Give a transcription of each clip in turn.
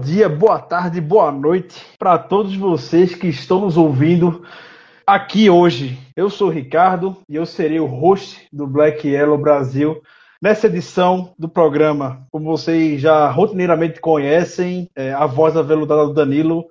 dia, boa tarde, boa noite para todos vocês que estão nos ouvindo aqui hoje. Eu sou o Ricardo e eu serei o host do Black Yellow Brasil nessa edição do programa. Como vocês já rotineiramente conhecem, é, a voz aveludada do Danilo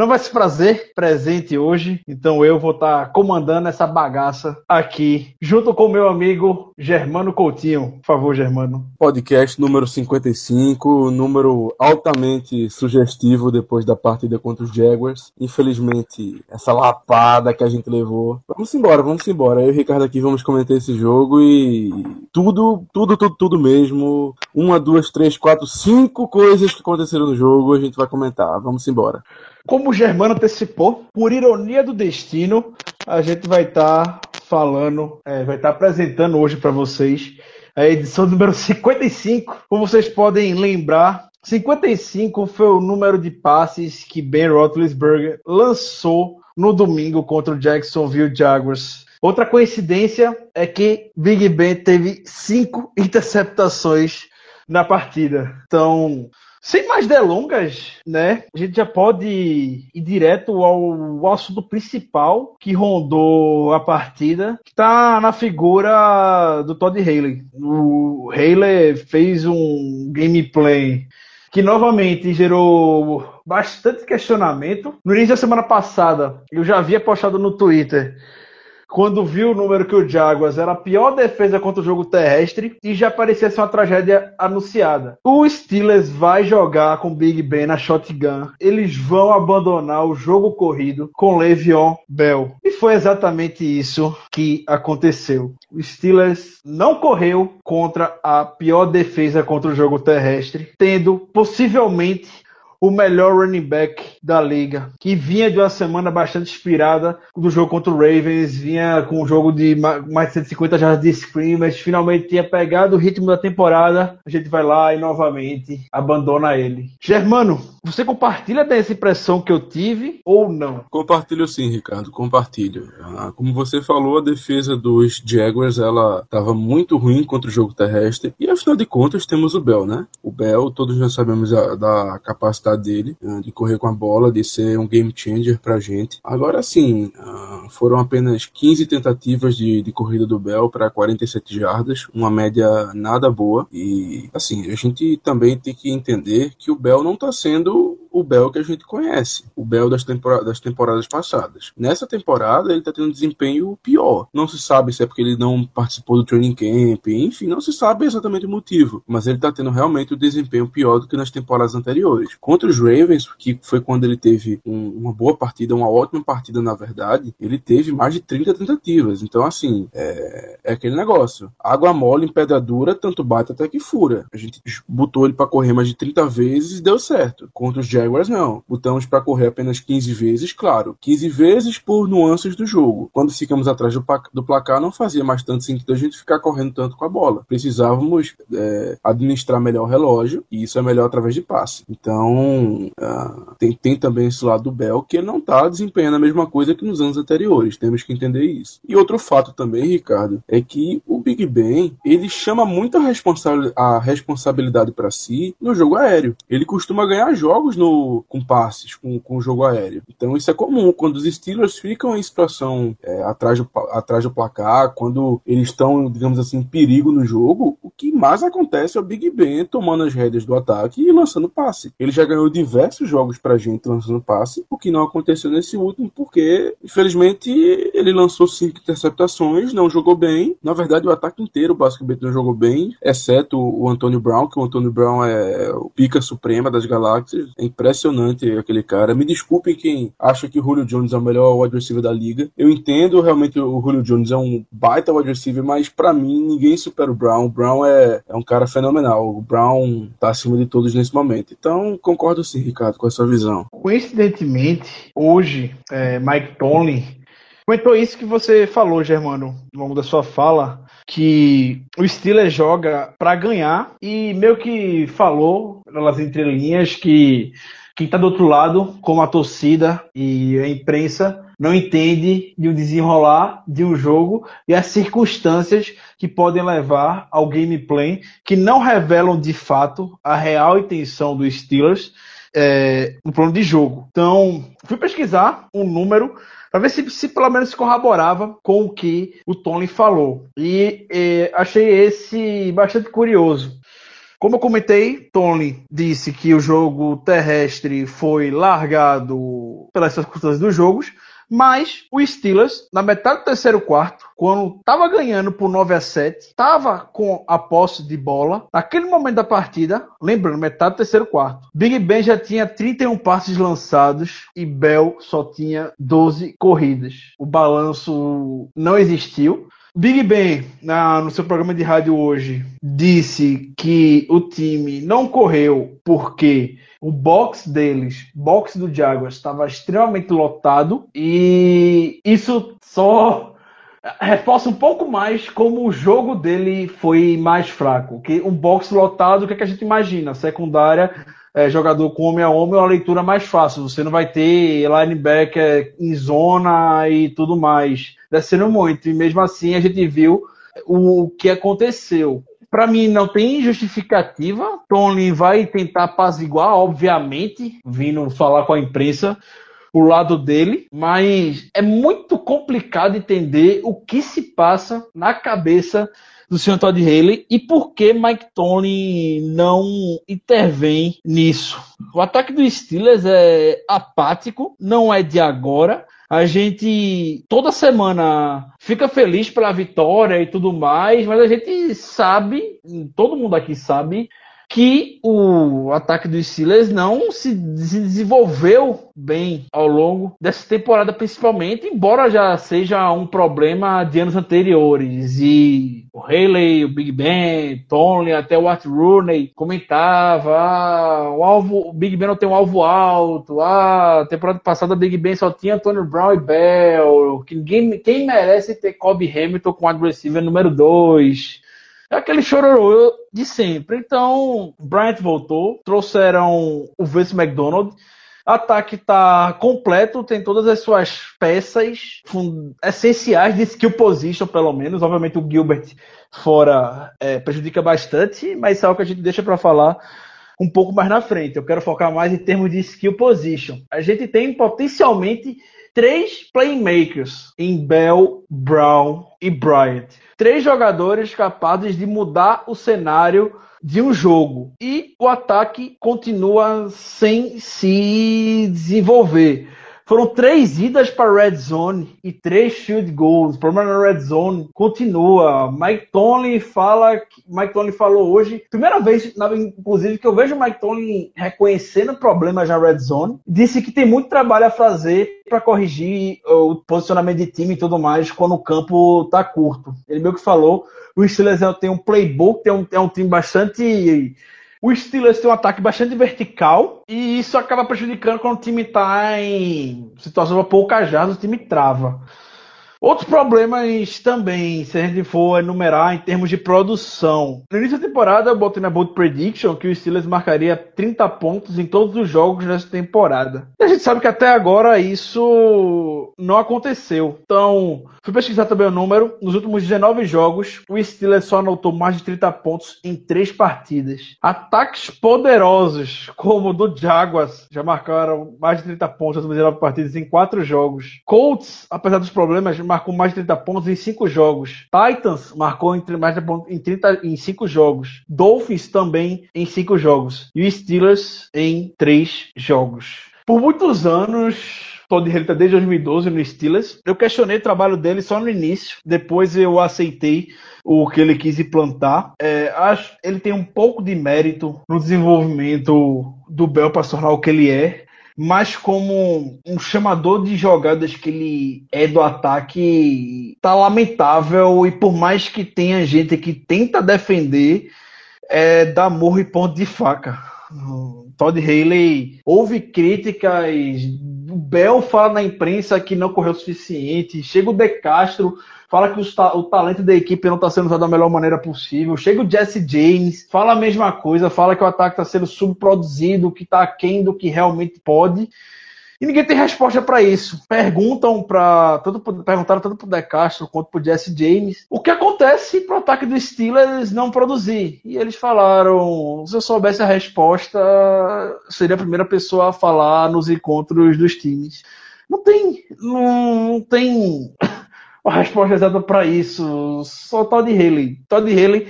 não vai se fazer presente hoje, então eu vou estar tá comandando essa bagaça aqui, junto com o meu amigo Germano Coutinho. Por favor, Germano. Podcast número 55, número altamente sugestivo depois da partida contra os Jaguars. Infelizmente, essa lapada que a gente levou. Vamos embora, vamos embora. Eu e o Ricardo aqui vamos comentar esse jogo e tudo, tudo, tudo, tudo mesmo. Uma, duas, três, quatro, cinco coisas que aconteceram no jogo a gente vai comentar. Vamos embora. Como o Germano antecipou, por ironia do destino, a gente vai estar tá falando, é, vai estar tá apresentando hoje para vocês a edição número 55. Como vocês podem lembrar, 55 foi o número de passes que Ben Roethlisberger lançou no domingo contra o Jacksonville Jaguars. Outra coincidência é que Big Ben teve cinco interceptações na partida. Então, sem mais delongas, né? A gente já pode ir direto ao, ao assunto principal que rondou a partida, que está na figura do Todd Haley. O Haley fez um gameplay que novamente gerou bastante questionamento. No início da semana passada, eu já havia postado no Twitter quando viu o número que o Jaguars era a pior defesa contra o jogo terrestre e já parecia ser uma tragédia anunciada. O Steelers vai jogar com Big Ben na shotgun. Eles vão abandonar o jogo corrido com Le'Veon Bell. E foi exatamente isso que aconteceu. O Steelers não correu contra a pior defesa contra o jogo terrestre, tendo possivelmente o melhor running back da liga, que vinha de uma semana bastante inspirada do jogo contra o Ravens, vinha com um jogo de mais de 150 jardas de scrimmage, finalmente tinha pegado o ritmo da temporada, a gente vai lá e novamente abandona ele. Germano, você compartilha dessa impressão que eu tive ou não? Compartilho sim, Ricardo, compartilho. Ah, como você falou, a defesa dos Jaguars, ela estava muito ruim contra o jogo terrestre, e afinal de contas temos o Bell, né? O Bell, todos já sabemos da, da capacidade dele, né, de correr com a bola, de ser um game changer pra gente. Agora sim, ah, foram apenas 15 tentativas de, de corrida do Bell para 47 jardas, uma média nada boa. E assim, a gente também tem que entender que o Bell não está sendo o Bell que a gente conhece, o Bell das, tempora das temporadas passadas. Nessa temporada ele está tendo um desempenho pior. Não se sabe se é porque ele não participou do training camp, enfim, não se sabe exatamente o motivo, mas ele está tendo realmente o um desempenho pior do que nas temporadas anteriores. Contra os Ravens, que foi quando ele teve um, uma boa partida, uma ótima partida na verdade, ele teve mais de 30 tentativas. Então, assim, é, é aquele negócio. Água mole em pedra dura, tanto bate até que fura. A gente botou ele para correr mais de 30 vezes e deu certo. Contra os Jaguars, não. Botamos para correr apenas 15 vezes, claro. 15 vezes por nuances do jogo. Quando ficamos atrás do, do placar, não fazia mais tanto sentido a gente ficar correndo tanto com a bola. Precisávamos é, administrar melhor o relógio, e isso é melhor através de passe. Então, uh, tem, tem também esse lado do Bell, que não está desempenhando a mesma coisa que nos anos anteriores. Temos que entender isso. E outro fato também, Ricardo, é que o Big Ben, ele chama muito a, responsa a responsabilidade para si no jogo aéreo. Ele costuma ganhar jogos no com passes, com, com o jogo aéreo. Então isso é comum. Quando os Steelers ficam em situação é, atrás, do, atrás do placar, quando eles estão, digamos assim, em perigo no jogo, que mais acontece é o Big Ben tomando as rédeas do ataque e lançando passe. Ele já ganhou diversos jogos pra gente lançando passe, o que não aconteceu nesse último, porque, infelizmente, ele lançou cinco interceptações, não jogou bem. Na verdade, o ataque inteiro basicamente não jogou bem, exceto o Antônio Brown, que o Antônio Brown é o pica suprema das galáxias. É impressionante aquele cara. Me desculpem quem acha que o Julio Jones é o melhor wide receiver da liga. Eu entendo realmente o Julio Jones é um baita wide receiver, mas para mim ninguém supera o Brown. O Brown é, é um cara fenomenal. O Brown tá acima de todos nesse momento. Então, concordo sim, Ricardo, com essa visão. Coincidentemente, hoje, é, Mike Tomlin comentou isso que você falou, Germano, ao longo da sua fala, que o Steelers joga para ganhar e meio que falou pelas entrelinhas que quem está do outro lado, como a torcida e a imprensa, não entende de um desenrolar de um jogo e as circunstâncias que podem levar ao gameplay que não revelam de fato a real intenção dos Steelers é, no plano de jogo. Então, fui pesquisar um número para ver se, se, pelo menos se corroborava com o que o Tony falou. E, e achei esse bastante curioso. Como eu comentei, Tony disse que o jogo terrestre foi largado pelas circunstâncias dos jogos, mas o Steelers, na metade do terceiro quarto, quando estava ganhando por 9 a 7, estava com a posse de bola. Naquele momento da partida, lembrando, metade do terceiro quarto, Big Ben já tinha 31 passes lançados e Bell só tinha 12 corridas. O balanço não existiu. Big Ben, na, no seu programa de rádio hoje, disse que o time não correu porque o box deles, box do Jaguars, estava extremamente lotado e isso só reforça um pouco mais como o jogo dele foi mais fraco. Que um box lotado, o que, é que a gente imagina? Secundária é, jogador com homem a homem é uma leitura mais fácil. Você não vai ter linebacker em zona e tudo mais, descendo muito. E mesmo assim a gente viu o que aconteceu. Para mim não tem justificativa. Tony vai tentar apaziguar, obviamente, vindo falar com a imprensa o lado dele, mas é muito complicado entender o que se passa na cabeça do senhor Todd Haley e por que Mike Tony não intervém nisso. O ataque do Steelers é apático, não é de agora. A gente toda semana fica feliz pela vitória e tudo mais, mas a gente sabe, todo mundo aqui sabe, que o ataque dos Steelers não se desenvolveu bem ao longo dessa temporada, principalmente, embora já seja um problema de anos anteriores. E o Haley, o Big Ben, Tony, até o Art Rooney comentava: ah, o, alvo, o Big Ben não tem um alvo alto, ah, temporada passada o Big Ben só tinha Tony Brown e Bell, que ninguém, quem merece ter Kobe Hamilton com wide receiver número 2. É aquele chororô de sempre. Então, Bryant voltou, trouxeram o Vince McDonald. Ataque está completo, tem todas as suas peças essenciais de skill position, pelo menos. Obviamente, o Gilbert fora é, prejudica bastante, mas é algo que a gente deixa para falar um pouco mais na frente. Eu quero focar mais em termos de skill position. A gente tem potencialmente três playmakers em Bell, Brown e Bryant. Três jogadores capazes de mudar o cenário de um jogo. E o ataque continua sem se desenvolver. Foram três idas para Red Zone e três field goals. O problema na Red Zone continua. Mike Tomlin fala, Mike Tomlin falou hoje, primeira vez, inclusive, que eu vejo Mike Tomlin reconhecendo problemas na Red Zone. Disse que tem muito trabalho a fazer para corrigir o posicionamento de time e tudo mais quando o campo está curto. Ele meio que falou, o Steelers tem um playbook, tem um, é um time bastante o Steelers tem um ataque bastante vertical e isso acaba prejudicando quando o time está em situação para poucas jardas, o time trava. Outros problemas também, se a gente for enumerar em termos de produção. No início da temporada, eu botei na Bold Prediction que o Steelers marcaria 30 pontos em todos os jogos nessa temporada. E a gente sabe que até agora isso não aconteceu. Então, fui pesquisar também o número. Nos últimos 19 jogos, o Steelers só anotou mais de 30 pontos em 3 partidas. Ataques poderosos, como o do Jaguars, já marcaram mais de 30 pontos nas 19 partidas em 4 jogos. Colts, apesar dos problemas, marcou mais de 30 pontos em 5 jogos. Titans marcou entre mais de pontos em 30 em 5 jogos. Dolphins também em 5 jogos. E o Steelers em 3 jogos. Por muitos anos, Todd Haley tá desde 2012 no Steelers. Eu questionei o trabalho dele só no início, depois eu aceitei o que ele quis implantar. É, acho ele tem um pouco de mérito no desenvolvimento do Bell para tornar o que ele é, mas como um chamador de jogadas que ele é do ataque, tá lamentável e por mais que tenha gente que tenta defender, é dá morro e ponto de faca. Todd Haley houve críticas o Bel fala na imprensa que não correu o suficiente. Chega o De Castro, fala que o, o talento da equipe não está sendo usado da melhor maneira possível. Chega o Jesse James, fala a mesma coisa, fala que o ataque está sendo subproduzido, que está aquém do que realmente pode. E ninguém tem resposta para isso. Perguntam para tanto perguntaram tanto pro De Castro quanto pro Jesse James o que acontece pro ataque do Steelers não produzir. E eles falaram, se eu soubesse a resposta, seria a primeira pessoa a falar nos encontros dos times. Não tem, não, não tem a resposta exata para isso. Só Todd Haley. Todd Haley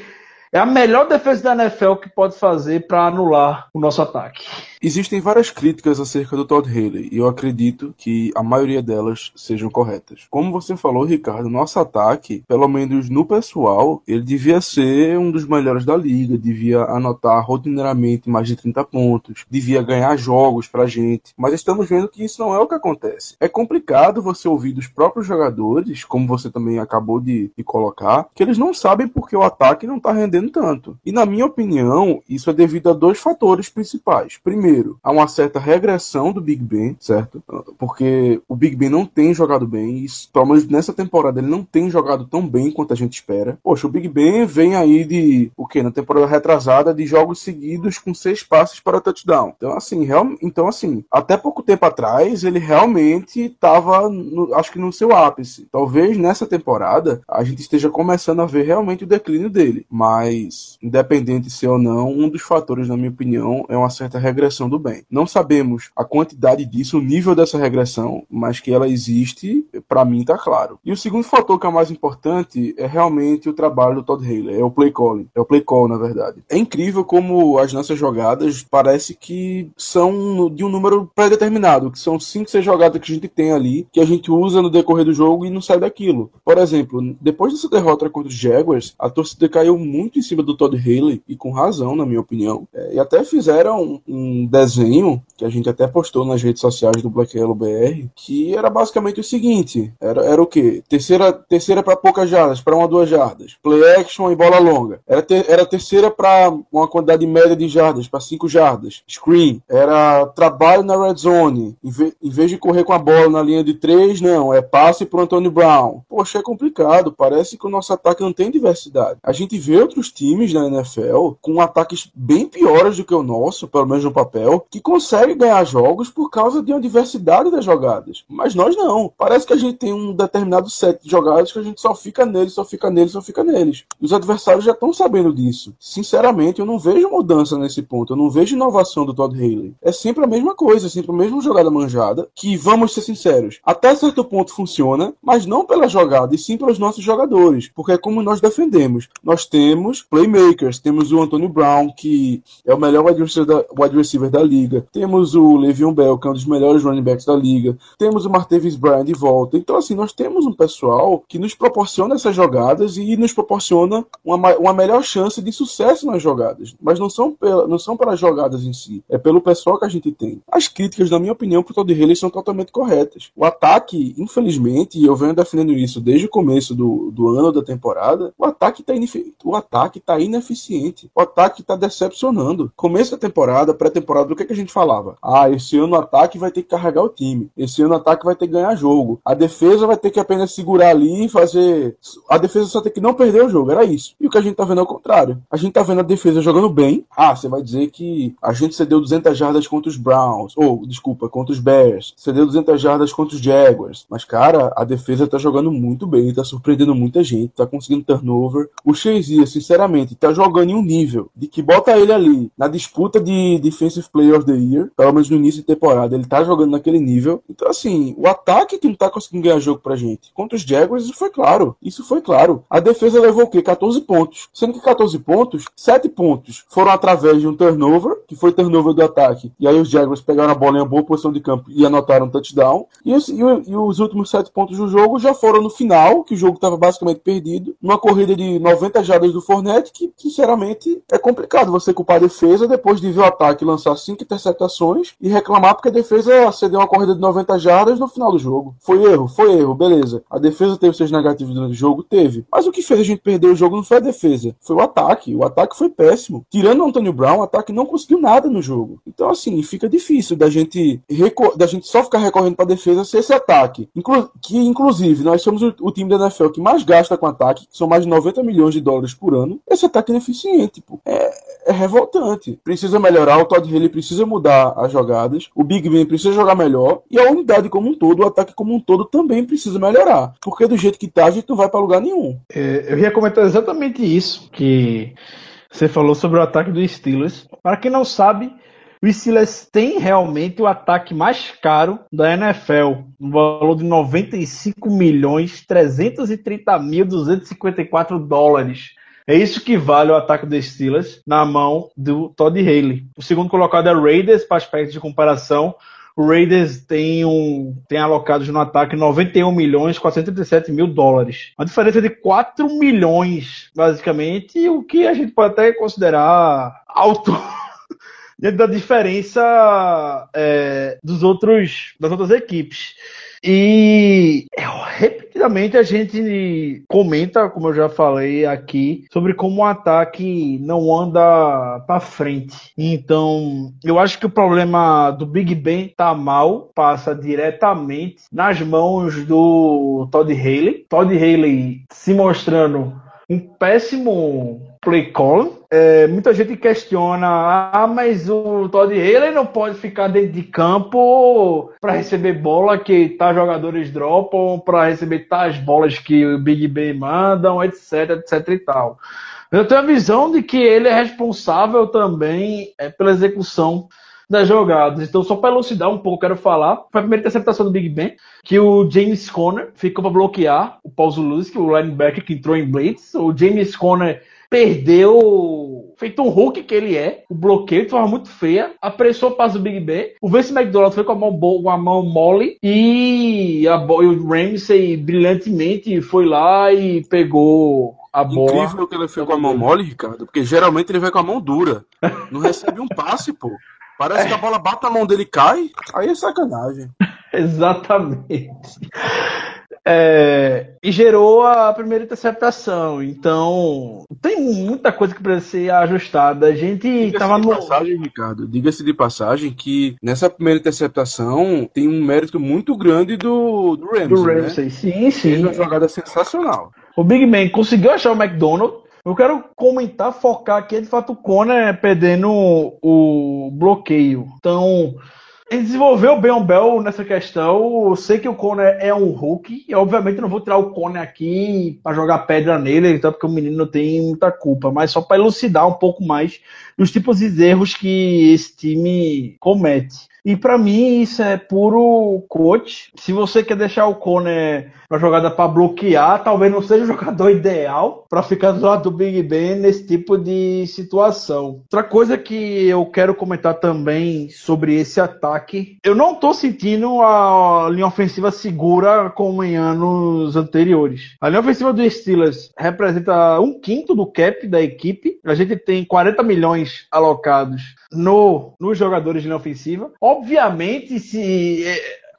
é a melhor defesa da NFL que pode fazer para anular o nosso ataque. Existem várias críticas acerca do Todd Haley e eu acredito que a maioria delas sejam corretas. Como você falou, Ricardo, nosso ataque, pelo menos no pessoal, ele devia ser um dos melhores da liga, devia anotar rotineiramente mais de 30 pontos, devia ganhar jogos pra gente, mas estamos vendo que isso não é o que acontece. É complicado você ouvir dos próprios jogadores, como você também acabou de, de colocar, que eles não sabem porque o ataque não tá rendendo tanto. E na minha opinião, isso é devido a dois fatores principais. Primeiro, primeiro, há uma certa regressão do Big Ben, certo? Porque o Big Ben não tem jogado bem, e pelo menos nessa temporada ele não tem jogado tão bem quanto a gente espera. Poxa, o Big Ben vem aí de, o que? Na temporada retrasada, de jogos seguidos com seis passes para touchdown. Então, assim, real, então, assim, até pouco tempo atrás, ele realmente estava, acho que no seu ápice. Talvez nessa temporada a gente esteja começando a ver realmente o declínio dele. Mas, independente se ou não, um dos fatores, na minha opinião, é uma certa regressão regressão do bem. Não sabemos a quantidade disso, o nível dessa regressão, mas que ela existe, para mim tá claro. E o segundo fator que é o mais importante é realmente o trabalho do Todd Haley, é o play calling, é o play call na verdade. É incrível como as nossas jogadas parece que são de um número pré-determinado, que são 5, 6 jogadas que a gente tem ali, que a gente usa no decorrer do jogo e não sai daquilo. Por exemplo, depois dessa derrota contra os Jaguars, a torcida caiu muito em cima do Todd Haley, e com razão, na minha opinião, é, e até fizeram um desenho que a gente até postou nas redes sociais do Black Yellow BR, que era basicamente o seguinte: era, era o quê? Terceira, terceira para poucas jardas, para uma duas jardas. Play action e bola longa. Era, ter, era terceira para uma quantidade média de jardas, para cinco jardas. Screen. Era trabalho na red zone. Em, ve, em vez de correr com a bola na linha de três, não. É passe pro Antônio Brown. Poxa, é complicado. Parece que o nosso ataque não tem diversidade. A gente vê outros times na NFL com ataques bem piores do que o nosso, pelo menos no papel papel que consegue ganhar jogos por causa de uma diversidade das jogadas. Mas nós não. Parece que a gente tem um determinado set de jogadas que a gente só fica neles, só fica neles, só fica neles. Os adversários já estão sabendo disso. Sinceramente, eu não vejo mudança nesse ponto. Eu não vejo inovação do Todd Haley. É sempre a mesma coisa, é sempre a mesma jogada manjada, que, vamos ser sinceros, até certo ponto funciona, mas não pela jogada, e sim pelos nossos jogadores. Porque é como nós defendemos. Nós temos playmakers, temos o Antonio Brown, que é o melhor wide receiver da liga. Temos o Le'Veon Bell, que é um dos melhores running backs da liga. Temos o Martavis Bryant de volta. Então, assim, nós temos um pessoal que nos proporciona essas jogadas e nos proporciona uma, uma melhor chance de sucesso nas jogadas. Mas não são, pela, não são para as jogadas em si. É pelo pessoal que a gente tem. As críticas, na minha opinião, para o Todd Haley são totalmente corretas. O ataque, infelizmente, e eu venho defendendo isso desde o começo do, do ano da temporada, o ataque está o ataque está ineficiente. O ataque está decepcionando. Começo da temporada, pré-temporada temporada, do que, que a gente falava? Ah, esse ano o ataque vai ter que carregar o time. Esse ano o ataque vai ter que ganhar jogo. A defesa vai ter que apenas segurar ali e fazer. A defesa só tem que não perder o jogo. Era isso. E o que a gente tá vendo é o contrário. A gente tá vendo a defesa jogando bem. Ah, você vai dizer que a gente cedeu 200 jardas contra os Browns. Ou, desculpa, contra os Bears. Cedeu 200 jardas contra os Jaguars. Mas, cara, a defesa tá jogando muito bem. Tá surpreendendo muita gente. Tá conseguindo turnover. O Shazier, sinceramente, tá jogando em um nível de que bota ele ali na disputa de defensive Defensive Player of the Year, pelo menos no início de temporada, ele tá jogando naquele nível. Então, assim, o ataque que não tá conseguindo ganhar jogo pra gente. Contra os Jaguars, isso foi claro. Isso foi claro. A defesa levou o quê? 14 pontos. Sendo que 14 pontos, 7 pontos foram através de um turnover, que foi turnover do ataque. E aí os Jaguars pegaram a bola em uma boa posição de campo e anotaram um touchdown. E os, e, e os últimos 7 pontos do jogo já foram no final, que o jogo estava basicamente perdido, numa corrida de 90 jardas do Fournette, que, sinceramente, é complicado você culpar a defesa depois de ver o ataque lançar 5 interceptações e reclamar porque a defesa cedeu uma corrida de 90 jardas no final do jogo. Foi erro, foi erro, beleza. A defesa teve seus negativos durante o jogo? Teve. Mas o que fez a gente perder o jogo não foi a defesa, foi o ataque. O ataque foi péssimo. Tirando o Antônio Brown, o ataque não conseguiu nada no jogo. Então, assim, fica difícil da gente, da gente só ficar recorrendo para defesa ser esse ataque. Inclu que, inclusive, nós somos o, o, time da NFL que mais gasta com ataque, que são mais de 90 milhões de dólares por ano. Esse ataque é ineficiente, pô. É, é revoltante. Precisa melhorar, o Todd Haley precisa mudar as jogadas, o Big Ben precisa jogar melhor, e a unidade como um todo, o ataque como um todo também precisa melhorar. Porque do jeito que tá, a gente não vai para lugar nenhum. É, eu ia comentar exatamente isso, que você falou sobre o ataque do Steelers. Para quem não sabe, o Steelers tem realmente o ataque mais caro da NFL, no valor de 95 milhões 330 mil 254 dólares. É isso que vale o ataque dos Steelers na mão do Todd Haley. O segundo colocado é Raiders, para aspectos de comparação. O Raiders tem, um, tem alocados no ataque 91 milhões 437 mil dólares. Uma diferença de 4 milhões, basicamente, o que a gente pode até considerar alto dentro da diferença é, dos outros, das outras equipes. E repetidamente a gente comenta, como eu já falei aqui, sobre como o ataque não anda para frente. Então, eu acho que o problema do Big Ben tá mal, passa diretamente nas mãos do Todd Haley. Todd Haley se mostrando um péssimo play call. É, muita gente questiona, ah, mas o Todd Haley não pode ficar dentro de campo para receber bola que tá jogadores dropam, para receber tais bolas que o Big Ben mandam, etc, etc e tal. Eu tenho a visão de que ele é responsável também é, pela execução das jogadas. Então, só para elucidar um pouco, quero falar. Foi a primeira interceptação do Big Ben, que o James Conner ficou para bloquear o Paul Zuluski, o linebacker que entrou em blitz. O James Conner perdeu, feito um Hulk que ele é, o bloqueio de forma muito feia, apressou o passo do Big Ben, o Vince McDonald foi com a mão, com a mão mole e, a, e o Ramsey brilhantemente foi lá e pegou a bola. Incrível que ele foi com a mão mole, Ricardo, porque geralmente ele vai com a mão dura. Não recebe um passe, pô. Parece que a bola bate na mão dele e cai. Aí é sacanagem. Exatamente. É, e gerou a primeira interceptação. Então, tem muita coisa que precisa ser ajustada. A gente estava no. passagem, Ricardo, diga-se de passagem que nessa primeira interceptação tem um mérito muito grande do, do Ramsey. Do Ramsey, né? sim, sim. Uma jogada sensacional. O Big Man conseguiu achar o McDonald. Eu quero comentar, focar aqui, de fato, o Conor perdendo o bloqueio. Então, ele desenvolveu bem o Bell nessa questão. Eu sei que o Conor é um Hulk. E obviamente não vou tirar o Conor aqui para jogar pedra nele, então porque o menino tem muita culpa. Mas só para elucidar um pouco mais dos tipos de erros que esse time comete. E para mim isso é puro coach. Se você quer deixar o Conor uma jogada para bloquear, talvez não seja o jogador ideal para ficar do lado do Big Ben nesse tipo de situação. Outra coisa que eu quero comentar também sobre esse ataque, eu não tô sentindo a linha ofensiva segura como em anos anteriores. A linha ofensiva do Steelers representa um quinto do cap da equipe. A gente tem 40 milhões alocados no, nos jogadores de linha ofensiva. Obviamente, se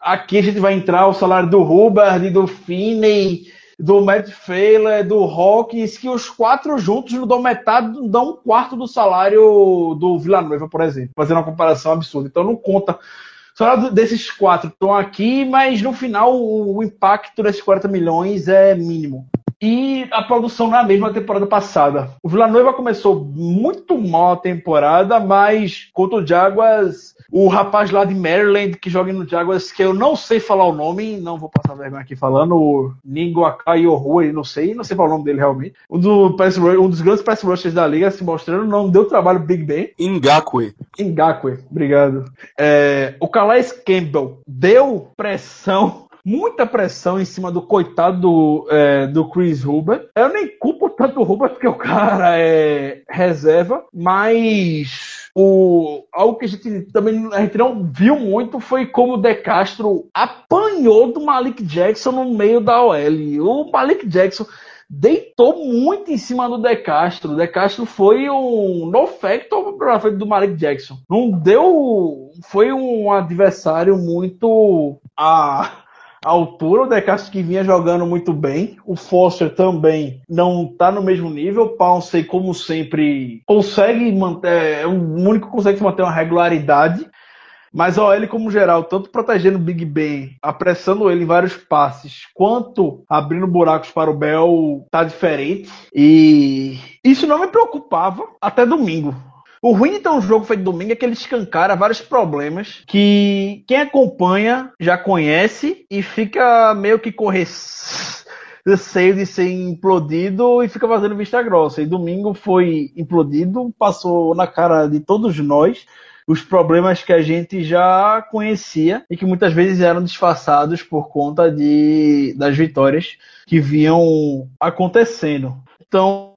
Aqui a gente vai entrar o salário do Hubbard, do Finney, do Matt Failer, do Hawkins, que os quatro juntos não dão metade, não dão um quarto do salário do Villanueva, por exemplo, fazendo uma comparação absurda. Então não conta. O salário desses quatro estão aqui, mas no final o impacto desses 40 milhões é mínimo. E a produção na mesma temporada passada. O Villanova começou muito mal a temporada, mas contra o Jaguars, o rapaz lá de Maryland que joga no Jaguars, que eu não sei falar o nome, não vou passar vergonha aqui falando, o Ningo Akai Rui, não sei, não sei falar o nome dele realmente. Um, do um dos grandes pass rushers da liga se mostrando, não deu trabalho Big Ben. Ngakwe. Ngakwe, obrigado. É, o Calais Campbell deu pressão muita pressão em cima do coitado do, é, do Chris Huber. Eu nem culpo tanto o Huber porque o cara é reserva, mas o, algo que a gente também a gente não viu muito foi como o De Castro apanhou do Malik Jackson no meio da OL. O Malik Jackson deitou muito em cima do De Castro. O De Castro foi um no factor para frente do Malik Jackson. Não deu. Foi um adversário muito. Ah, altura, o De que vinha jogando muito bem. O Foster também não está no mesmo nível. O Pouncey, como sempre, consegue manter. É o único que consegue manter uma regularidade. Mas ó, ele como geral, tanto protegendo o Big Ben, apressando ele em vários passes, quanto abrindo buracos para o Bell, tá diferente. E isso não me preocupava até domingo. O ruim de ter um jogo feito domingo é que ele escancara vários problemas que quem acompanha já conhece e fica meio que correr receio de ser implodido e fica fazendo vista grossa. E domingo foi implodido, passou na cara de todos nós os problemas que a gente já conhecia e que muitas vezes eram disfarçados por conta de, das vitórias que vinham acontecendo. Então,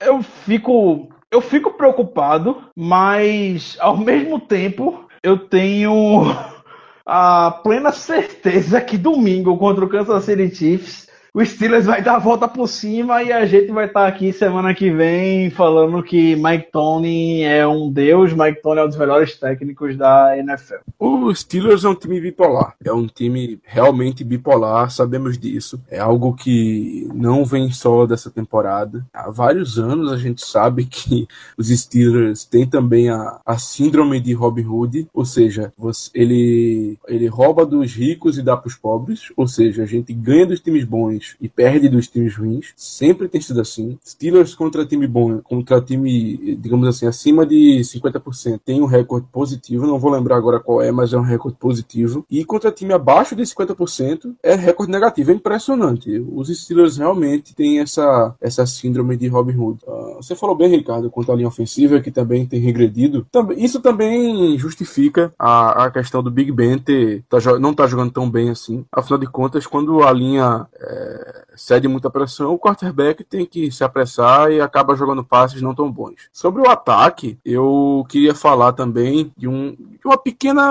eu fico eu fico preocupado, mas ao mesmo tempo eu tenho a plena certeza que domingo contra o Kansas City Chiefs o Steelers vai dar a volta por cima e a gente vai estar aqui semana que vem falando que Mike Tony é um deus, Mike Tony é um dos melhores técnicos da NFL. O Steelers é um time bipolar, é um time realmente bipolar, sabemos disso. É algo que não vem só dessa temporada. Há vários anos a gente sabe que os Steelers têm também a, a síndrome de Robin Hood, ou seja, você, ele, ele rouba dos ricos e dá para os pobres, ou seja, a gente ganha dos times bons e perde dos times ruins. Sempre tem sido assim. Steelers contra time bom, contra time, digamos assim, acima de 50%, tem um recorde positivo. Não vou lembrar agora qual é, mas é um recorde positivo. E contra time abaixo de 50% é recorde negativo. É impressionante. Os Steelers realmente têm essa, essa síndrome de Robin Hood. Uh, você falou bem, Ricardo, quanto à linha ofensiva, que também tem regredido. Também, isso também justifica a, a questão do Big Ben ter, tá, não tá jogando tão bem assim. Afinal de contas, quando a linha é, cede muita pressão, o quarterback tem que se apressar e acaba jogando passes não tão bons. Sobre o ataque, eu queria falar também de, um, de uma pequena.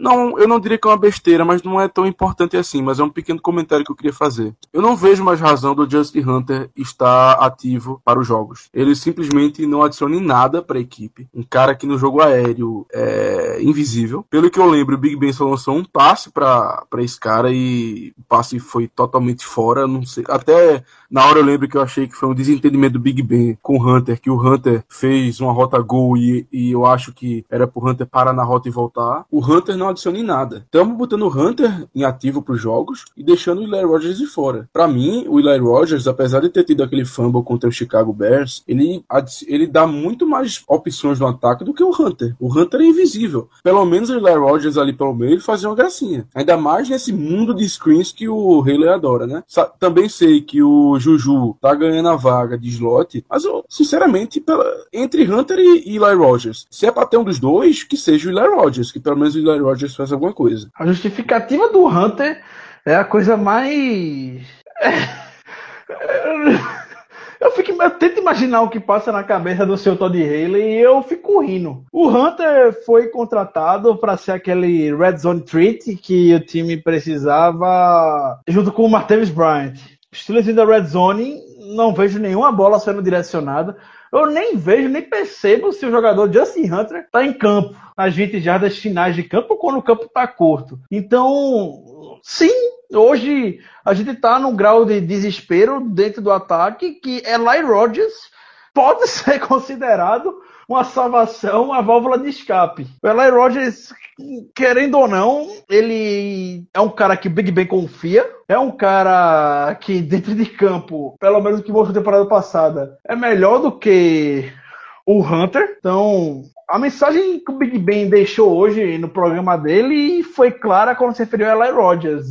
Não, eu não diria que é uma besteira, mas não é tão importante assim, mas é um pequeno comentário que eu queria fazer. Eu não vejo mais razão do Justin Hunter estar ativo para os jogos. Ele simplesmente não adiciona em nada para a equipe. Um cara que no jogo aéreo é invisível. Pelo que eu lembro, o Big Ben só lançou um passe para esse cara e o passe foi totalmente fora não sei. Até na hora eu lembro que eu achei que foi um desentendimento do Big Ben com o Hunter, que o Hunter fez uma rota gol e, e eu acho que era pro Hunter parar na rota e voltar. O Hunter não adiciona em nada. Estamos botando o Hunter em ativo pros jogos e deixando o Eli Rogers de fora. Para mim, o Eli Rogers, apesar de ter tido aquele fumble contra o Chicago Bears, ele, ele dá muito mais opções no ataque do que o Hunter. O Hunter é invisível. Pelo menos o Eli Rogers ali pelo meio ele fazia uma gracinha. Ainda mais nesse mundo de screens que o Haley adora, né? Também sei que o Juju tá ganhando a vaga de slot, mas eu, sinceramente, pela, entre Hunter e, e Eli Rogers, se é pra ter um dos dois, que seja o Eli Rogers, que pelo menos o Eli Rogers faz alguma coisa. A justificativa do Hunter é a coisa mais. Eu, fico, eu tento imaginar o que passa na cabeça do seu Todd Haley e eu fico rindo. O Hunter foi contratado para ser aquele Red Zone Treat que o time precisava junto com o Martavis Bryant. Steelers da Red Zone, não vejo nenhuma bola sendo direcionada. Eu nem vejo, nem percebo se o jogador Justin Hunter está em campo, nas 20 jardas finais de campo, quando o campo está curto. Então, sim, hoje a gente está num grau de desespero dentro do ataque que Eli Rogers pode ser considerado uma salvação, uma válvula de escape. O Eli Rogers, querendo ou não, ele é um cara que o Big Ben confia. É um cara que, dentro de campo, pelo menos que mostrou na temporada passada, é melhor do que o Hunter. Então, a mensagem que o Big Ben deixou hoje no programa dele foi clara quando se referiu a Eli Rogers.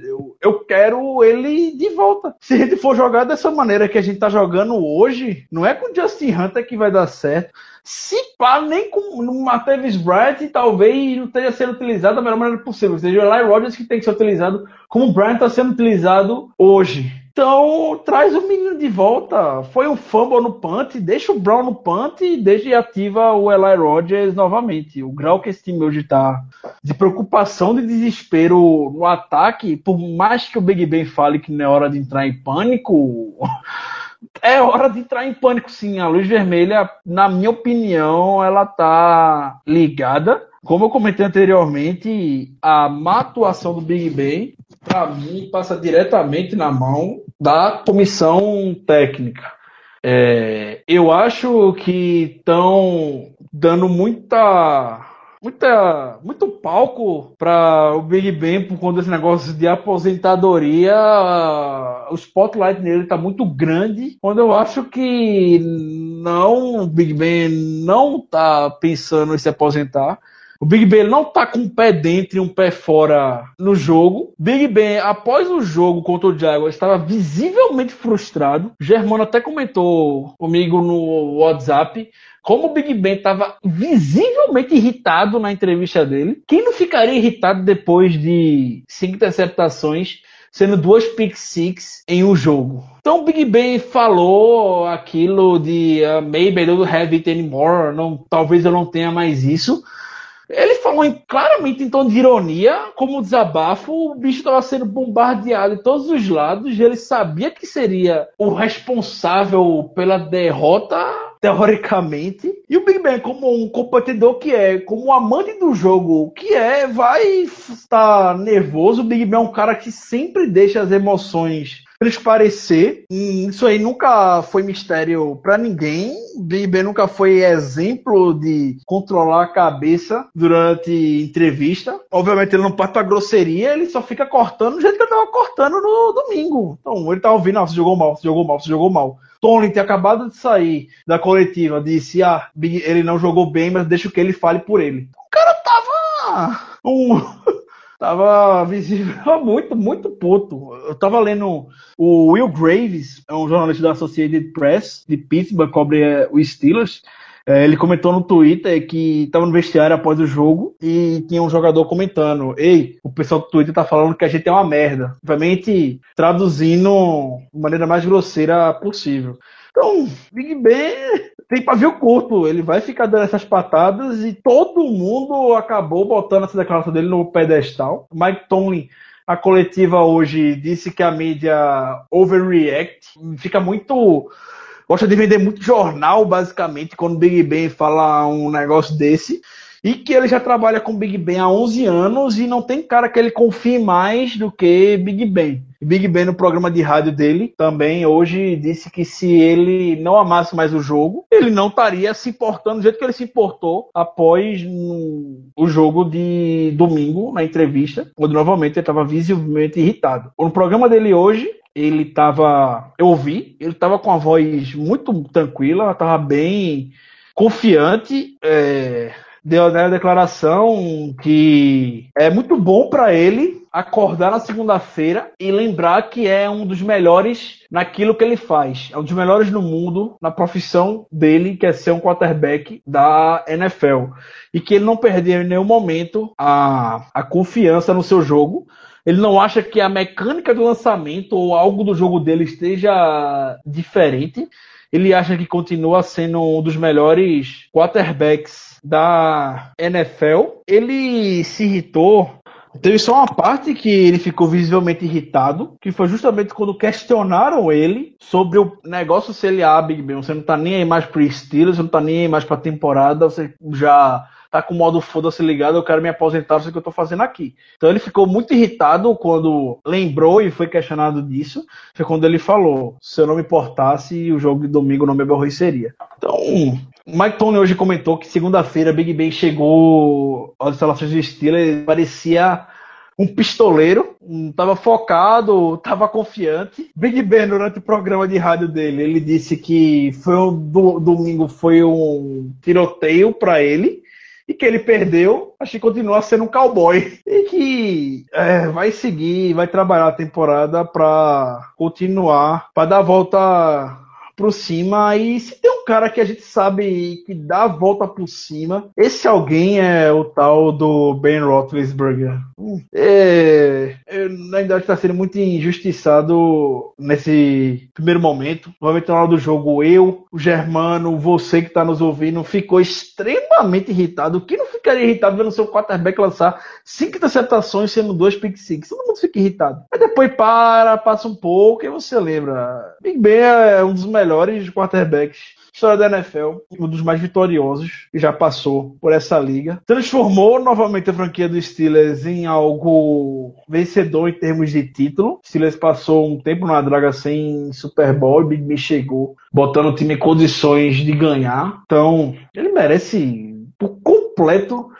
Eu, eu quero ele de volta. Se a gente for jogar dessa maneira que a gente tá jogando hoje, não é com o Justin Hunter que vai dar certo. Se pá, nem com o Martavis Bryant, talvez não esteja sendo utilizado da melhor maneira possível. Seja o Eli Rogers que tem que ser utilizado como o Bryant está sendo utilizado hoje. Então, traz o menino de volta. Foi um fumble no punt, deixa o Brown no punt e deixa e ativa o Eli Rogers novamente. O grau que esse time hoje está de preocupação, de desespero no ataque, por mais que o Big Ben fale que não é hora de entrar em pânico, é hora de entrar em pânico sim. A luz vermelha, na minha opinião, ela tá ligada. Como eu comentei anteriormente, a má atuação do Big Ben, para mim, passa diretamente na mão da comissão técnica. É, eu acho que estão dando muita muita, muito palco para o Big Ben por conta desse negócio de aposentadoria. O spotlight nele está muito grande. Quando eu acho que não, o Big Ben não está pensando em se aposentar. O Big Ben não tá com um pé dentro e um pé fora no jogo. Big Ben, após o jogo contra o Jaguars, estava visivelmente frustrado. Germano até comentou comigo no WhatsApp como o Big Ben estava visivelmente irritado na entrevista dele. Quem não ficaria irritado depois de cinco interceptações, sendo duas pick six em um jogo? Então o Big Ben falou aquilo de uh, maybe I don't have it anymore, não, talvez eu não tenha mais isso. Ele falou em, claramente em tom de ironia, como desabafo, o bicho estava sendo bombardeado de todos os lados, ele sabia que seria o responsável pela derrota, teoricamente. E o Big Ben, como um competidor que é, como um amante do jogo que é, vai estar nervoso. O Big Ben é um cara que sempre deixa as emoções transparecer. Isso aí nunca foi mistério para ninguém. Big Ben nunca foi exemplo de controlar a cabeça durante entrevista. Obviamente ele não parte pra grosseria, ele só fica cortando do jeito que ele tava cortando no domingo. Então ele tava ouvindo, ah, você jogou mal, você jogou mal, você jogou mal. Tony tem acabado de sair da coletiva, disse, ah, ele não jogou bem, mas deixa que ele fale por ele. O cara tava um tava visível muito, muito puto. Eu tava lendo o Will Graves, é um jornalista da Associated Press de Pittsburgh, cobre é, o Steelers. É, ele comentou no Twitter que estava no vestiário após o jogo e tinha um jogador comentando: Ei, o pessoal do Twitter tá falando que a gente é uma merda. Obviamente, traduzindo de maneira mais grosseira possível. Então, Big Ben tem pavio curto, ele vai ficar dando essas patadas e todo mundo acabou botando essa declaração dele no pedestal. Mike Tomlin, a coletiva hoje, disse que a mídia overreact, fica muito. Gosta de vender muito jornal, basicamente, quando Big Ben fala um negócio desse e que ele já trabalha com Big Ben há 11 anos e não tem cara que ele confie mais do que Big Ben. Big Ben no programa de rádio dele também hoje disse que se ele não amasse mais o jogo, ele não estaria se importando do jeito que ele se importou após o jogo de domingo na entrevista, onde novamente ele estava visivelmente irritado. No programa dele hoje, ele estava, eu ouvi, ele estava com a voz muito tranquila, estava bem confiante, é, deu né, a declaração que é muito bom para ele acordar na segunda-feira e lembrar que é um dos melhores naquilo que ele faz. É um dos melhores no mundo na profissão dele, que é ser um quarterback da NFL. E que ele não perdeu em nenhum momento a, a confiança no seu jogo. Ele não acha que a mecânica do lançamento ou algo do jogo dele esteja diferente. Ele acha que continua sendo um dos melhores quarterbacks da NFL, ele se irritou. Teve só uma parte que ele ficou visivelmente irritado, que foi justamente quando questionaram ele sobre o negócio se ele abre, bem, você não tá nem aí mais pro Steelers, você não tá nem aí mais pra temporada, você já tá com o modo foda-se ligado, eu quero me aposentar, isso que eu tô fazendo aqui. Então ele ficou muito irritado quando lembrou e foi questionado disso. Foi quando ele falou: se eu não me importasse, o jogo de domingo não me aborreceria. Então, Mike Tony hoje comentou que segunda-feira Big Ben chegou às instalações de Steelers parecia um pistoleiro, estava focado, estava confiante. Big Ben, durante o programa de rádio dele, ele disse que foi um do, domingo foi um tiroteio para ele e que ele perdeu, acho que continua sendo um cowboy. E que é, vai seguir, vai trabalhar a temporada para continuar, para dar a volta por cima. E se tem um cara que a gente sabe que dá a volta por cima, esse alguém é o tal do Ben Roethlisberger. Hum, é, é, na verdade está sendo muito injustiçado nesse primeiro momento. Provavelmente na hora do jogo, eu, o Germano, você que está nos ouvindo, ficou extremamente irritado. Quem não ficaria irritado vendo seu quarterback lançar cinco interceptações sendo dois pick six? Todo mundo fica irritado. Mas depois para, passa um pouco e você lembra. Big Ben é um dos melhores melhores quarterbacks história da NFL, um dos mais vitoriosos que já passou por essa liga. Transformou novamente a franquia dos Steelers em algo vencedor em termos de título. Steelers passou um tempo na draga sem Super Bowl e Big chegou botando o time em condições de ganhar. Então, ele merece por completo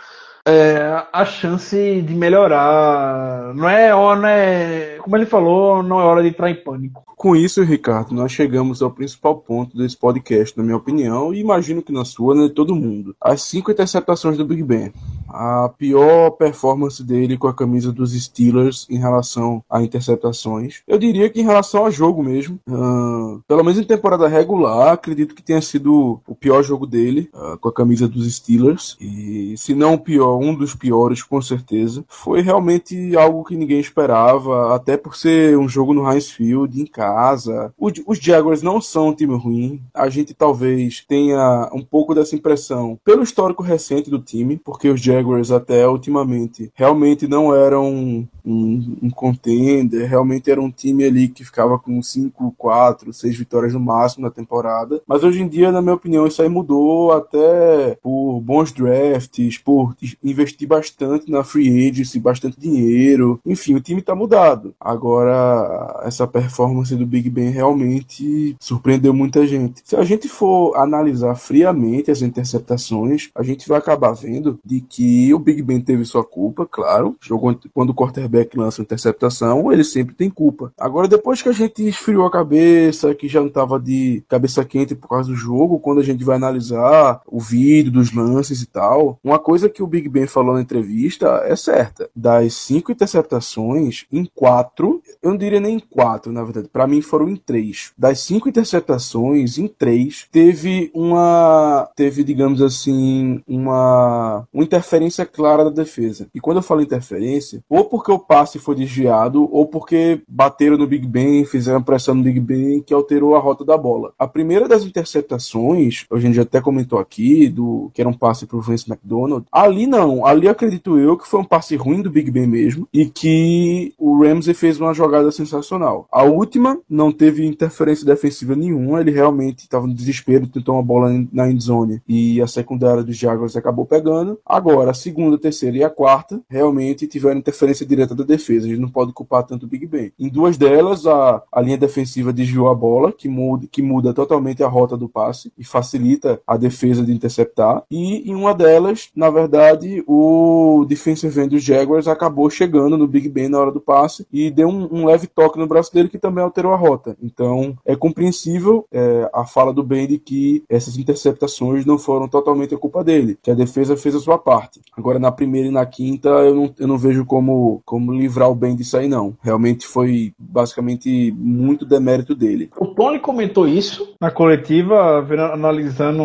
é, a chance de melhorar. Não é, não é, como ele falou, não é hora de entrar em pânico. Com isso, Ricardo, nós chegamos ao principal ponto desse podcast, na minha opinião, e imagino que na sua, né, todo mundo. As cinco interceptações do Big Ben a pior performance dele com a camisa dos Steelers em relação a interceptações. Eu diria que em relação ao jogo mesmo, uh, pelo menos em temporada regular, acredito que tenha sido o pior jogo dele uh, com a camisa dos Steelers. E se não o pior, um dos piores, com certeza. Foi realmente algo que ninguém esperava, até por ser um jogo no Heinz Field, em casa. O, os Jaguars não são um time ruim. A gente talvez tenha um pouco dessa impressão pelo histórico recente do time, porque os Jaguars Até ultimamente realmente não eram um, um contender, realmente era um time ali que ficava com 5, 4, 6 vitórias no máximo na temporada. Mas hoje em dia, na minha opinião, isso aí mudou até por bons drafts, por investir bastante na free agency, bastante dinheiro. Enfim, o time tá mudado. Agora, essa performance do Big Ben realmente surpreendeu muita gente. Se a gente for analisar friamente as interceptações, a gente vai acabar vendo de que o Big Ben teve sua culpa, claro. Jogou quando o quarterback lança uma interceptação, ele sempre tem culpa. Agora, depois que a gente esfriou a cabeça, que já não estava de cabeça quente por causa do jogo, quando a gente vai analisar o vídeo dos lances e tal, uma coisa que o Big Ben falou na entrevista é certa. Das cinco interceptações, em quatro, eu não diria nem em quatro, na verdade, para mim foram em três. Das cinco interceptações, em três, teve uma, teve, digamos assim, uma, uma interferência interferência clara da defesa. E quando eu falo interferência, ou porque o passe foi desviado, ou porque bateram no Big Ben, fizeram pressão no Big Ben, que alterou a rota da bola. A primeira das interceptações, a gente até comentou aqui, do que era um passe pro Vince McDonald, ali não, ali acredito eu que foi um passe ruim do Big Ben mesmo, e que o Ramsey fez uma jogada sensacional. A última não teve interferência defensiva nenhuma, ele realmente estava no desespero, tentou uma bola na endzone, e a secundária dos Jaguars acabou pegando. Agora, a segunda, a terceira e a quarta realmente tiveram interferência direta da defesa. A gente não pode culpar tanto o Big Ben. Em duas delas, a, a linha defensiva desviou a bola, que muda, que muda totalmente a rota do passe e facilita a defesa de interceptar. E em uma delas, na verdade, o defensive end dos Jaguars acabou chegando no Big Ben na hora do passe e deu um, um leve toque no braço dele que também alterou a rota. Então, é compreensível é, a fala do Ben de que essas interceptações não foram totalmente a culpa dele, que a defesa fez a sua parte. Agora, na primeira e na quinta, eu não, eu não vejo como, como livrar o bem disso aí, não. Realmente foi basicamente muito demérito dele. O Tony comentou isso na coletiva, analisando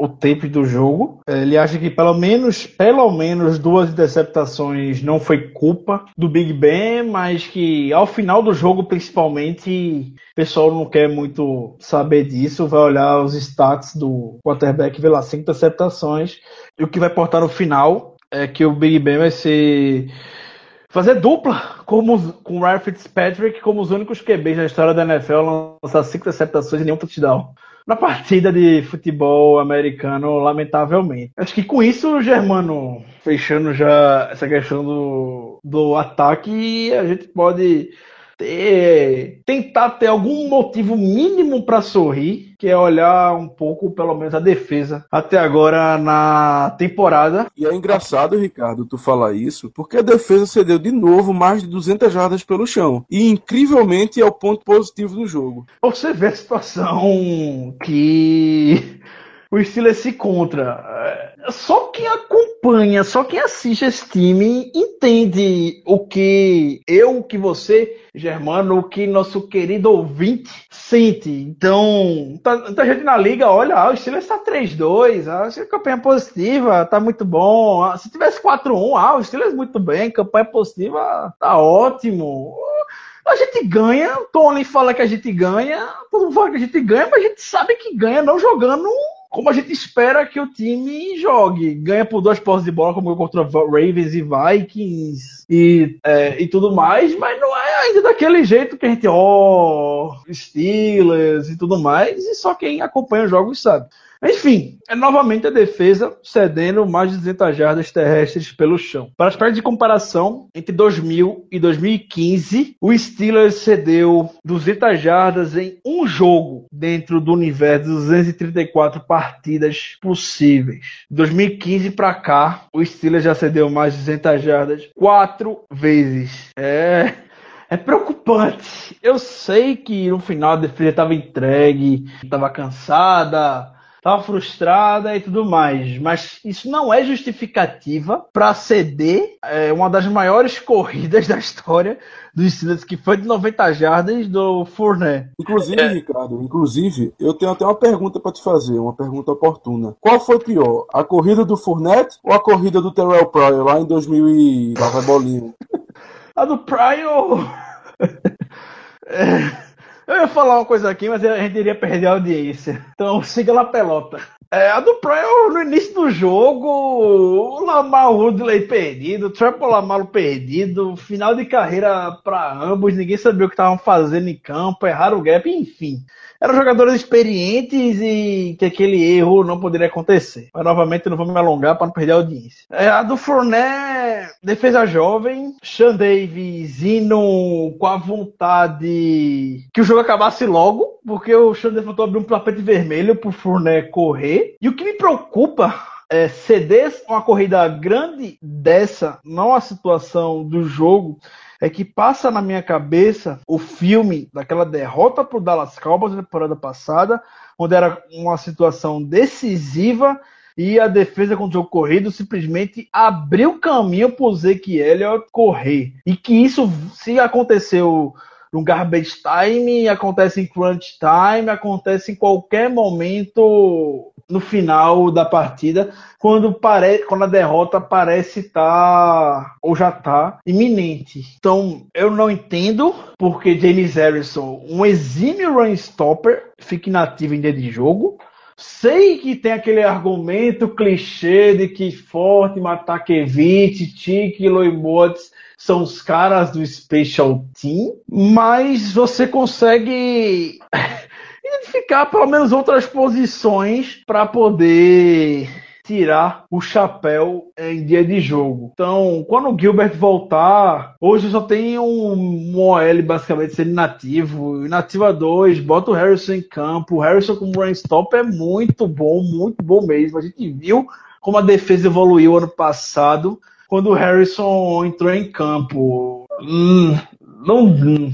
o tempo do jogo. Ele acha que pelo menos, pelo menos duas interceptações não foi culpa do Big Ben, mas que ao final do jogo, principalmente, o pessoal não quer muito saber disso. Vai olhar os stats do quarterback, vê lá cinco interceptações. E o que vai portar no final é que o Big Ben vai ser fazer dupla com o Ryan Fitzpatrick como os únicos QBs na história da NFL lançar cinco interceptações e nenhum touchdown na partida de futebol americano, lamentavelmente. Acho que com isso, Germano, fechando já essa questão do, do ataque, a gente pode ter, tentar ter algum motivo mínimo para sorrir, que é olhar um pouco, pelo menos, a defesa até agora na temporada. E é engraçado, Ricardo, tu falar isso, porque a defesa cedeu de novo mais de 200 jardas pelo chão. E incrivelmente é o ponto positivo do jogo. Você vê a situação que o Steelers se contra. Só quem acompanha, só quem assiste esse time entende o que eu, o que você, Germano, o que nosso querido ouvinte sente. Então, tá, gente na liga olha, ah, o Steelers está 3-2, ah, campanha positiva, tá muito bom. Ah, se tivesse 4-1, ah, o Steelers muito bem, campanha positiva, tá ótimo. A gente ganha, o Tony fala que a gente ganha, todo mundo fala que a gente ganha, mas a gente sabe que ganha não jogando como a gente espera que o time jogue. Ganha por duas posses de bola, como contra Ravens e Vikings e, é, e tudo mais, mas não é ainda daquele jeito que a gente, ó, oh, Steelers e tudo mais, e só quem acompanha os jogos sabe. Enfim, é novamente a defesa cedendo mais de 200 jardas terrestres pelo chão. Para as partes de comparação, entre 2000 e 2015, o Steelers cedeu 200 jardas em um jogo dentro do universo de 234 partidas possíveis. 2015 para cá, o Steelers já cedeu mais de 200 jardas quatro vezes. É é preocupante. Eu sei que no final a defesa estava entregue, estava cansada, estava frustrada e tudo mais. Mas isso não é justificativa para ceder é, uma das maiores corridas da história dos Steelers, que foi de 90 jardas do Fournette. Inclusive, é. Ricardo, inclusive, eu tenho até uma pergunta para te fazer, uma pergunta oportuna. Qual foi pior, a corrida do Fournette ou a corrida do Terrell Pryor lá em 2000 e... Lá vai bolinho. a do Pryor... é... Eu ia falar uma coisa aqui, mas a gente iria perder a audiência. Então siga lá pelota. É, a do Pryor no início do jogo, o Lamar Woodley perdido, o Trapple perdido, final de carreira para ambos, ninguém sabia o que estavam fazendo em campo, erraram o gap, enfim eram jogadores experientes e que aquele erro não poderia acontecer. Mas novamente não vou me alongar para não perder a audiência. É, a do Fournet, defesa jovem, Sean Davis indo com a vontade que o jogo acabasse logo, porque o Sean Davis faltou abrir um tapete vermelho pro Fournet correr. E o que me preocupa é, ceder uma corrida grande dessa, não a situação do jogo, é que passa na minha cabeça o filme daquela derrota para o Dallas Cowboys na temporada passada, onde era uma situação decisiva e a defesa contra o corrido simplesmente abriu caminho para o Zeke Elliott correr. E que isso, se aconteceu no garbage time, acontece em crunch time, acontece em qualquer momento no final da partida, quando, pare... quando a derrota parece estar tá, ou já está iminente. Então, eu não entendo porque James Harrison, um exímio run stopper, fica inativo em dia de jogo. Sei que tem aquele argumento clichê de que Forte, Matakevich, Tiki Loimotes são os caras do Special Team, mas você consegue identificar pelo menos outras posições para poder tirar o chapéu em dia de jogo. Então, quando o Gilbert voltar, hoje só tem um, OL basicamente sendo nativo, nativa 2, bota o Harrison em campo. O Harrison como run stop é muito bom, muito bom mesmo. A gente viu como a defesa evoluiu ano passado quando o Harrison entrou em campo. Hum, não. Hum.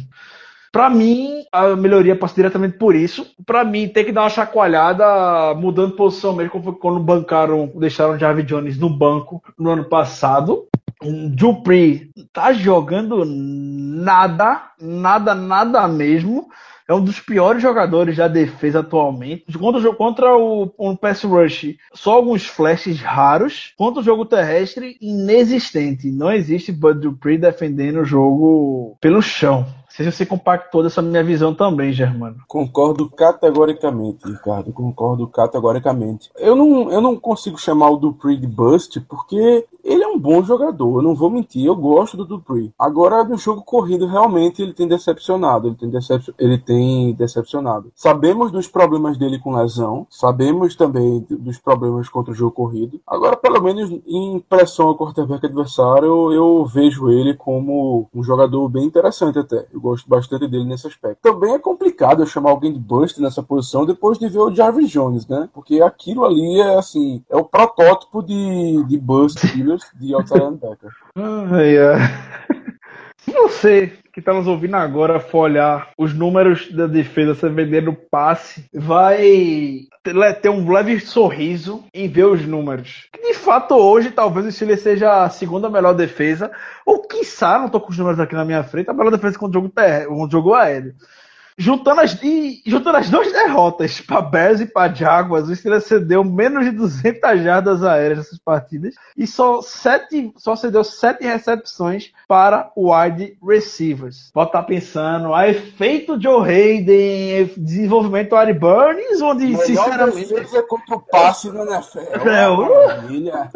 Para mim, a melhoria passa diretamente por isso. Para mim, tem que dar uma chacoalhada, mudando posição mesmo, como foi quando bancaram, deixaram o Jarvis Jones no banco no ano passado. Dupree tá jogando nada, nada, nada mesmo é um dos piores jogadores da defesa atualmente. Contra, contra o um pass rush, só alguns flashes raros. Contra o jogo terrestre, inexistente. Não existe Bud Dupree defendendo o jogo pelo chão. Se você compactou dessa minha visão também, Germano. Concordo categoricamente, Ricardo. Concordo categoricamente. Eu não, eu não consigo chamar o Dupree de bust, porque ele é um bom jogador, não vou mentir, eu gosto do Dupree. Agora, no jogo corrido, realmente ele tem decepcionado, ele tem, decep ele tem decepcionado. Sabemos dos problemas dele com lesão, sabemos também dos problemas contra o jogo corrido. Agora, pelo menos em pressão ao quarterback adversário, eu, eu vejo ele como um jogador bem interessante até. Eu gosto bastante dele nesse aspecto. Também é complicado eu chamar alguém de bust nessa posição depois de ver o Jarvis Jones, né? Porque aquilo ali é assim, é o protótipo de, de bust de outside linebacker. Se você que está nos ouvindo agora for olhar os números da defesa CVD no passe, vai ter um leve sorriso em ver os números. De fato, hoje, talvez o Steelers seja a segunda melhor defesa, ou quiçá, não estou com os números aqui na minha frente, a melhor defesa contra o jogo, ter... contra o jogo aéreo. Juntando as, e, juntando as duas derrotas para Bears e para Jaguars, o Steelers cedeu menos de 200 jardas aéreas nessas partidas e só, sete, só cedeu sete recepções para wide receivers. Pode estar tá pensando, a efeito Joe Hayden, desenvolvimento Ari Burns, onde Melhor sinceramente. defesa contra o passe na NFL. É, Maravilha.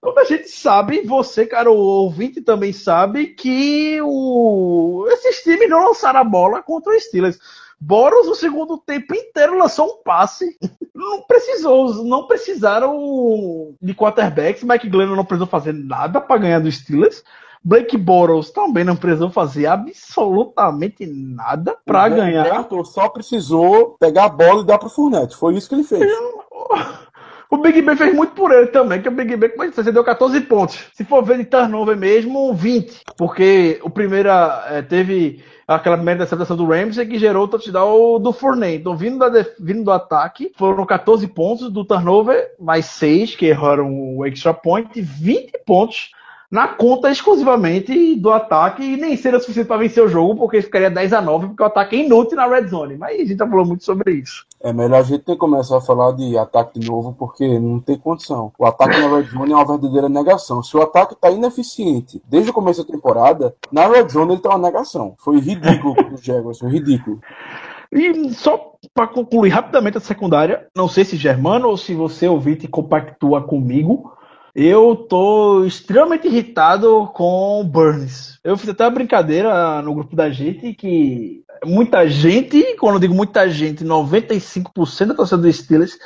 Toda a gente sabe, você, cara, o ouvinte também sabe que o... esses times não lançaram a bola contra o Steelers. Boros, o segundo tempo inteiro, lançou um passe. Não precisou, não precisaram de quarterbacks. Mike Glennon não precisou fazer nada para ganhar do Steelers. Blake Boros também não precisou fazer absolutamente nada para ganhar. Só precisou pegar a bola e dar pro Fournette. Foi isso que ele fez. O Big Ben fez muito por ele também, que o Big Ben, como é você deu 14 pontos. Se for ver de turnover mesmo, 20. Porque o primeiro é, teve aquela primeira interceptação do Ramsey que gerou o touchdown do Fournette. Então, vindo, da, vindo do ataque, foram 14 pontos do turnover, mais 6 que erraram o extra point, 20 pontos na conta exclusivamente do ataque e nem seria suficiente para vencer o jogo, porque ficaria 10 a 9 porque o ataque é inútil na red zone. Mas a gente já falou muito sobre isso. É melhor a gente ter começar a falar de ataque de novo, porque não tem condição. O ataque na red zone é uma verdadeira negação. Se o ataque está ineficiente desde o começo da temporada, na red zone ele está uma negação. Foi ridículo o Jaguars, foi ridículo. E só para concluir rapidamente a secundária, não sei se Germano ou se você ouvinte compactua comigo, eu tô extremamente irritado com Burns. Eu fiz até uma brincadeira no grupo da gente que muita gente, quando eu digo muita gente, 95% da torcida do Steelers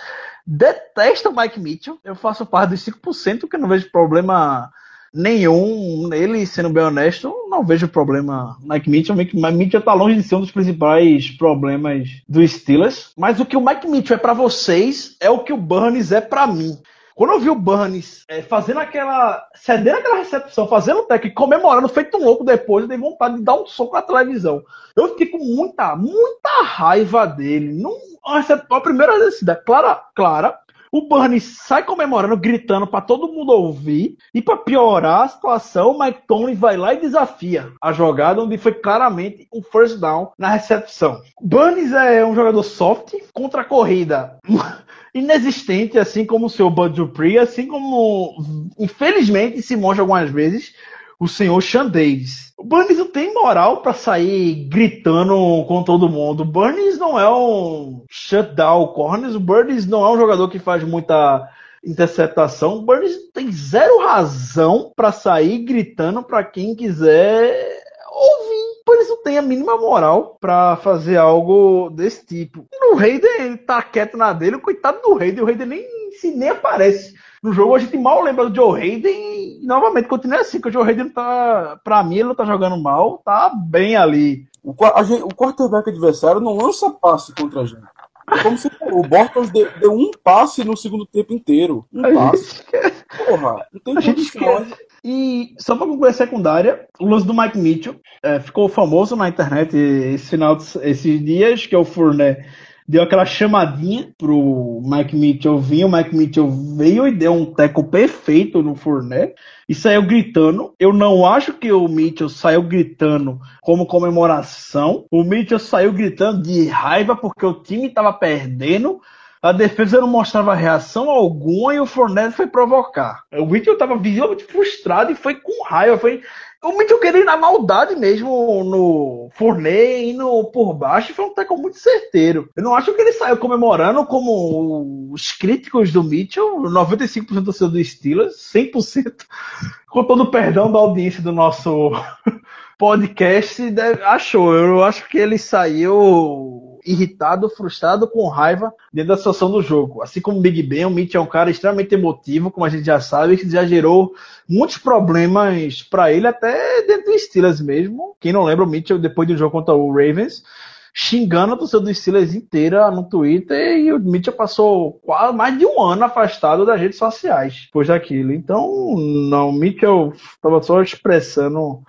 detesta o Mike Mitchell. Eu faço parte dos 5% que não vejo problema nenhum. Ele, sendo bem honesto, não vejo problema Mike Mitchell. Mike Mitchell tá longe de ser um dos principais problemas do Steelers. Mas o que o Mike Mitchell é para vocês é o que o Burns é para mim. Quando eu vi o Burns é, fazendo aquela. cedendo aquela recepção, fazendo o tech, comemorando, feito um louco depois, eu dei vontade de dar um soco na televisão. Eu fiquei com muita, muita raiva dele. Não, a primeira descida, clara, clara. O Burns sai comemorando, gritando para todo mundo ouvir. E para piorar a situação, o Mike Tomlin vai lá e desafia a jogada, onde foi claramente um first down na recepção. Burns é um jogador soft contra a corrida. inexistente, assim como o seu Bud Dupree, assim como, infelizmente, se mostra algumas vezes o senhor Sean Davis. O Burns não tem moral para sair gritando com todo mundo. O Burns não é um shutdown corners, o Burns não é um jogador que faz muita interceptação. O Burns tem zero razão para sair gritando para quem quiser ouvir por isso tem a mínima moral para fazer algo desse tipo. No Raiden, ele tá quieto na dele, coitado do Raiden, o Raiden nem, se nem aparece. No jogo a gente mal lembra do Joe Hayden e novamente continua assim, que o Joe Hayden tá, pra mim, ele não tá jogando mal, tá bem ali. O, a gente, o quarterback adversário não lança passe contra a gente. É como se o Bortles deu, deu, um passe no segundo tempo inteiro. Um a passe. Porra, não tem condições. E só para concluir a secundária, o lance do Mike Mitchell é, ficou famoso na internet esse final de, esses dias, que é o Fournet deu aquela chamadinha pro Mike Mitchell vir, o Mike Mitchell veio e deu um teco perfeito no Fournet e saiu gritando. Eu não acho que o Mitchell saiu gritando como comemoração. O Mitchell saiu gritando de raiva porque o time estava perdendo a defesa não mostrava reação alguma e o Fournette foi provocar. O Mitchell estava visivelmente frustrado e foi com raiva. Foi o Mitchell ir na maldade mesmo no Fournet, indo por baixo, foi um tackle muito certeiro. Eu não acho que ele saiu comemorando como os críticos do Mitchell, 95% do seu do Steelers, 100%, com todo o perdão da audiência do nosso podcast, achou. Eu acho que ele saiu irritado, frustrado, com raiva dentro da situação do jogo. Assim como o Big Ben, o Mitch é um cara extremamente emotivo, como a gente já sabe, que já gerou muitos problemas para ele, até dentro do Steelers mesmo. Quem não lembra, o Mitchell, depois do jogo contra o Ravens, xingando a torcida do Steelers inteira no Twitter e o Mitchell passou quase mais de um ano afastado das redes sociais depois daquilo. Então, não, o Mitchell estava só expressando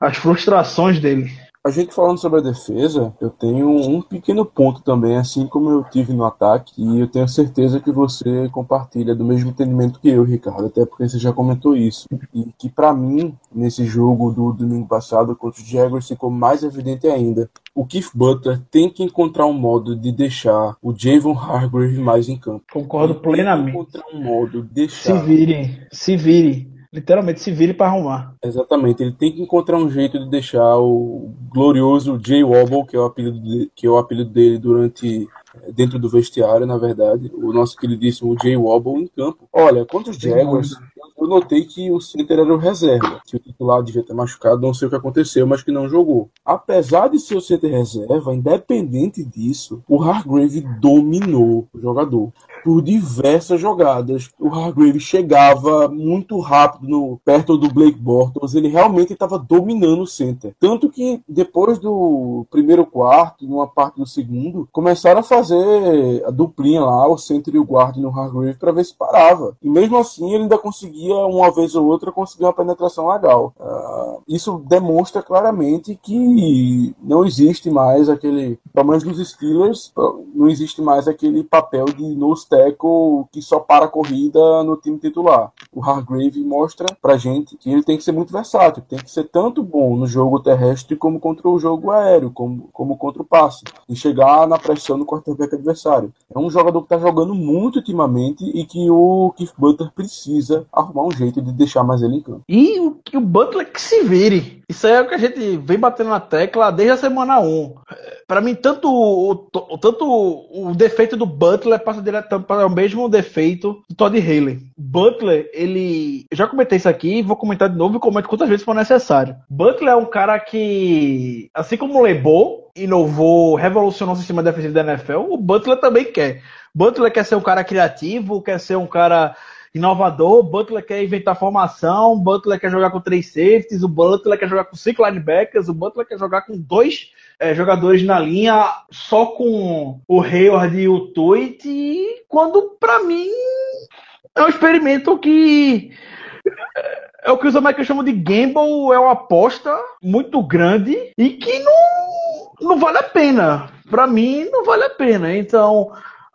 as frustrações dele. A gente falando sobre a defesa, eu tenho um pequeno ponto também, assim como eu tive no ataque, e eu tenho certeza que você compartilha do mesmo entendimento que eu, Ricardo, até porque você já comentou isso. E que para mim, nesse jogo do domingo passado contra os Jaguars, ficou mais evidente ainda. O Keith Butler tem que encontrar um modo de deixar o Javon Hargrave mais em campo. Concordo plenamente. encontrar um modo de deixar. Se virem, se virem literalmente se vire para arrumar. Exatamente, ele tem que encontrar um jeito de deixar o glorioso Jay Wobble, que é o apelido, de, que é o apelido dele durante dentro do vestiário, na verdade, o nosso queridíssimo Jay Wobble em campo. Olha, contra os Jaguars, eu notei que o center era o reserva, que o titular devia ter machucado, não sei o que aconteceu, mas que não jogou. Apesar de ser o center reserva, independente disso, o Hargrave dominou o jogador por diversas jogadas. O Hargrave chegava muito rápido no, perto do Blake Bortles, ele realmente estava dominando o center. Tanto que depois do primeiro quarto, numa parte do segundo, começaram a fazer a duplinha lá, o center e o guard no Hargrave para ver se parava. E mesmo assim ele ainda conseguia, uma vez ou outra, conseguir uma penetração legal. Uh, isso demonstra claramente que não existe mais aquele, pelo menos nos Steelers, não existe mais aquele papel de nose tackle que só para a corrida no time titular. O Hargrave mostra pra gente que ele tem que ser muito versátil, tem que ser tanto bom no jogo terrestre como contra o jogo aéreo, como, como contra o passe, e chegar na pressão no quarterback adversário. É um jogador que está jogando muito ultimamente e que o Keith Butler precisa arrumar um jeito de deixar mais ele em campo. E o, o Butler que se vire. Isso é o que a gente vem batendo na tecla desde a semana 1. Para mim, tanto o, tanto o defeito do Butler passa direto para o mesmo defeito do Todd Haley. Butler, ele. Eu já comentei isso aqui, vou comentar de novo e comento quantas vezes for necessário. Butler é um cara que, assim como o Lebo, inovou, revolucionou o sistema defensivo da NFL, o Butler também quer. Butler quer ser um cara criativo, quer ser um cara inovador, Butler quer inventar formação, Butler quer jogar com três safeties, o Butler quer jogar com cinco linebackers, o Butler quer jogar com dois é, jogadores na linha, só com o Hayward e o Tuit, quando para mim é um experimento que é o que os americanos chamam de gamble, é uma aposta muito grande e que não, não vale a pena. Para mim, não vale a pena. Então,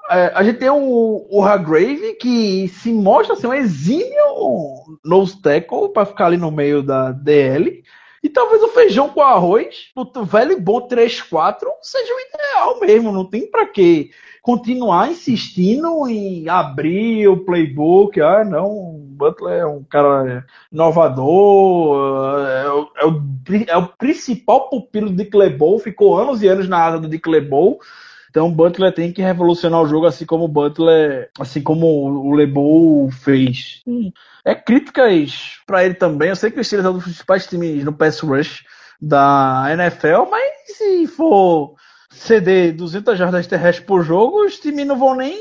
é, a gente tem o, o Hargrave que se mostra assim, um exímio nose tackle para ficar ali no meio da DL. E talvez o feijão com arroz, o velho e bom 3-4, seja o ideal mesmo. Não tem para que continuar insistindo em abrir o playbook. Ah, não, o Butler é um cara inovador, é, o, é o, é o principal pupilo de Clebol, ficou anos e anos na asa do Clebol. Então o Butler tem que revolucionar o jogo assim como o Butler, assim como o Lebo fez. É críticas para ele também. Eu sei que o Steelers é um dos principais times no pass rush da NFL, mas se for ceder 200 jardas terrestres por jogo, os times não vão nem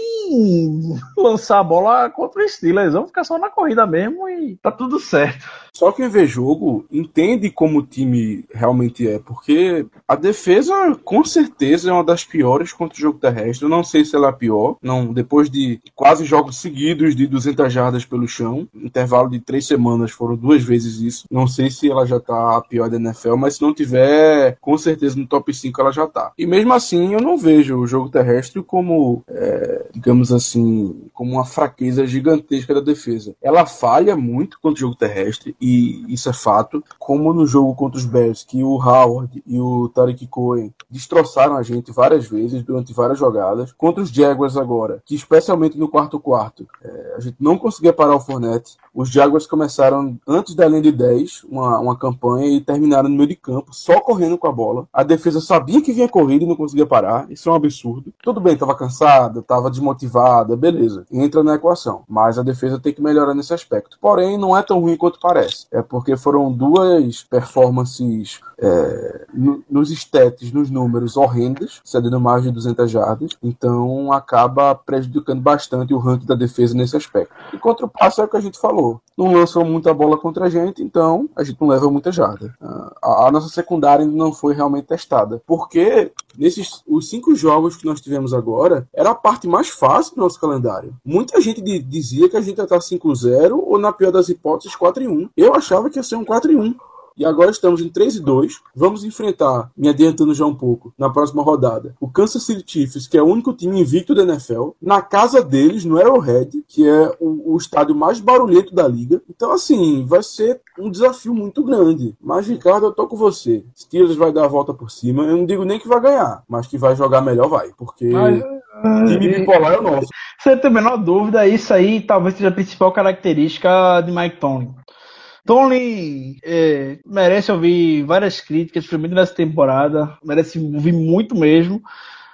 lançar a bola contra o Steelers, vão ficar só na corrida mesmo e tá tudo certo. Só quem vê jogo entende como o time realmente é, porque a defesa com certeza é uma das piores contra o jogo terrestre. Eu não sei se ela é pior, não. Depois de quase jogos seguidos de 200 jardas pelo chão, intervalo de três semanas foram duas vezes isso. Não sei se ela já tá a pior da NFL, mas se não tiver, com certeza no top 5 ela já tá. E mesmo assim, eu não vejo o jogo terrestre como, é, digamos assim, como uma fraqueza gigantesca da defesa. Ela falha muito contra o jogo terrestre e isso é fato, como no jogo contra os Bears, que o Howard e o Tariq Cohen destroçaram a gente várias vezes durante várias jogadas, contra os Jaguars agora, que especialmente no quarto quarto, é, a gente não conseguia parar o Fournette, Os Jaguars começaram antes da linha de 10, uma, uma campanha, e terminaram no meio de campo, só correndo com a bola. A defesa sabia que vinha corrida e não conseguia parar. Isso é um absurdo. Tudo bem, estava cansada, estava desmotivada, beleza. Entra na equação. Mas a defesa tem que melhorar nesse aspecto. Porém, não é tão ruim quanto parece. É porque foram duas performances é, no, nos stats, nos números horrendas, cedendo mais de 200 jardas. Então, acaba prejudicando bastante o ranking da defesa nesse aspecto. E contra o passe é o que a gente falou. Não lançam muita bola contra a gente, então a gente não leva muita jarda. A, a nossa secundária ainda não foi realmente testada. Porque nesses os cinco jogos que nós tivemos agora, era a parte mais fácil do nosso calendário. Muita gente dizia que a gente ia estar 5-0 ou, na pior das hipóteses, 4-1. Eu achava que ia ser um 4-1. E agora estamos em 3 e 2. Vamos enfrentar, me adiantando já um pouco, na próxima rodada, o Kansas City Chiefs, que é o único time invicto da NFL, na casa deles, no Arrowhead, que é o, o estádio mais barulhento da liga. Então, assim, vai ser um desafio muito grande. Mas, Ricardo, eu tô com você. Steelers vai dar a volta por cima. Eu não digo nem que vai ganhar, mas que vai jogar melhor, vai. Porque mas, time bipolar é o nosso. Sem ter a menor dúvida, isso aí talvez seja a principal característica de Mike Tomlin. É, merece ouvir várias críticas, principalmente nessa temporada, merece ouvir muito mesmo,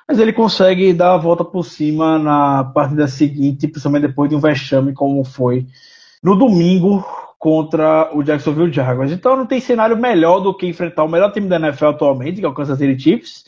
mas ele consegue dar a volta por cima na partida seguinte, principalmente depois de um vexame como foi no domingo contra o Jacksonville Jaguars. Então não tem cenário melhor do que enfrentar o melhor time da NFL atualmente, que é o Kansas City Chiefs,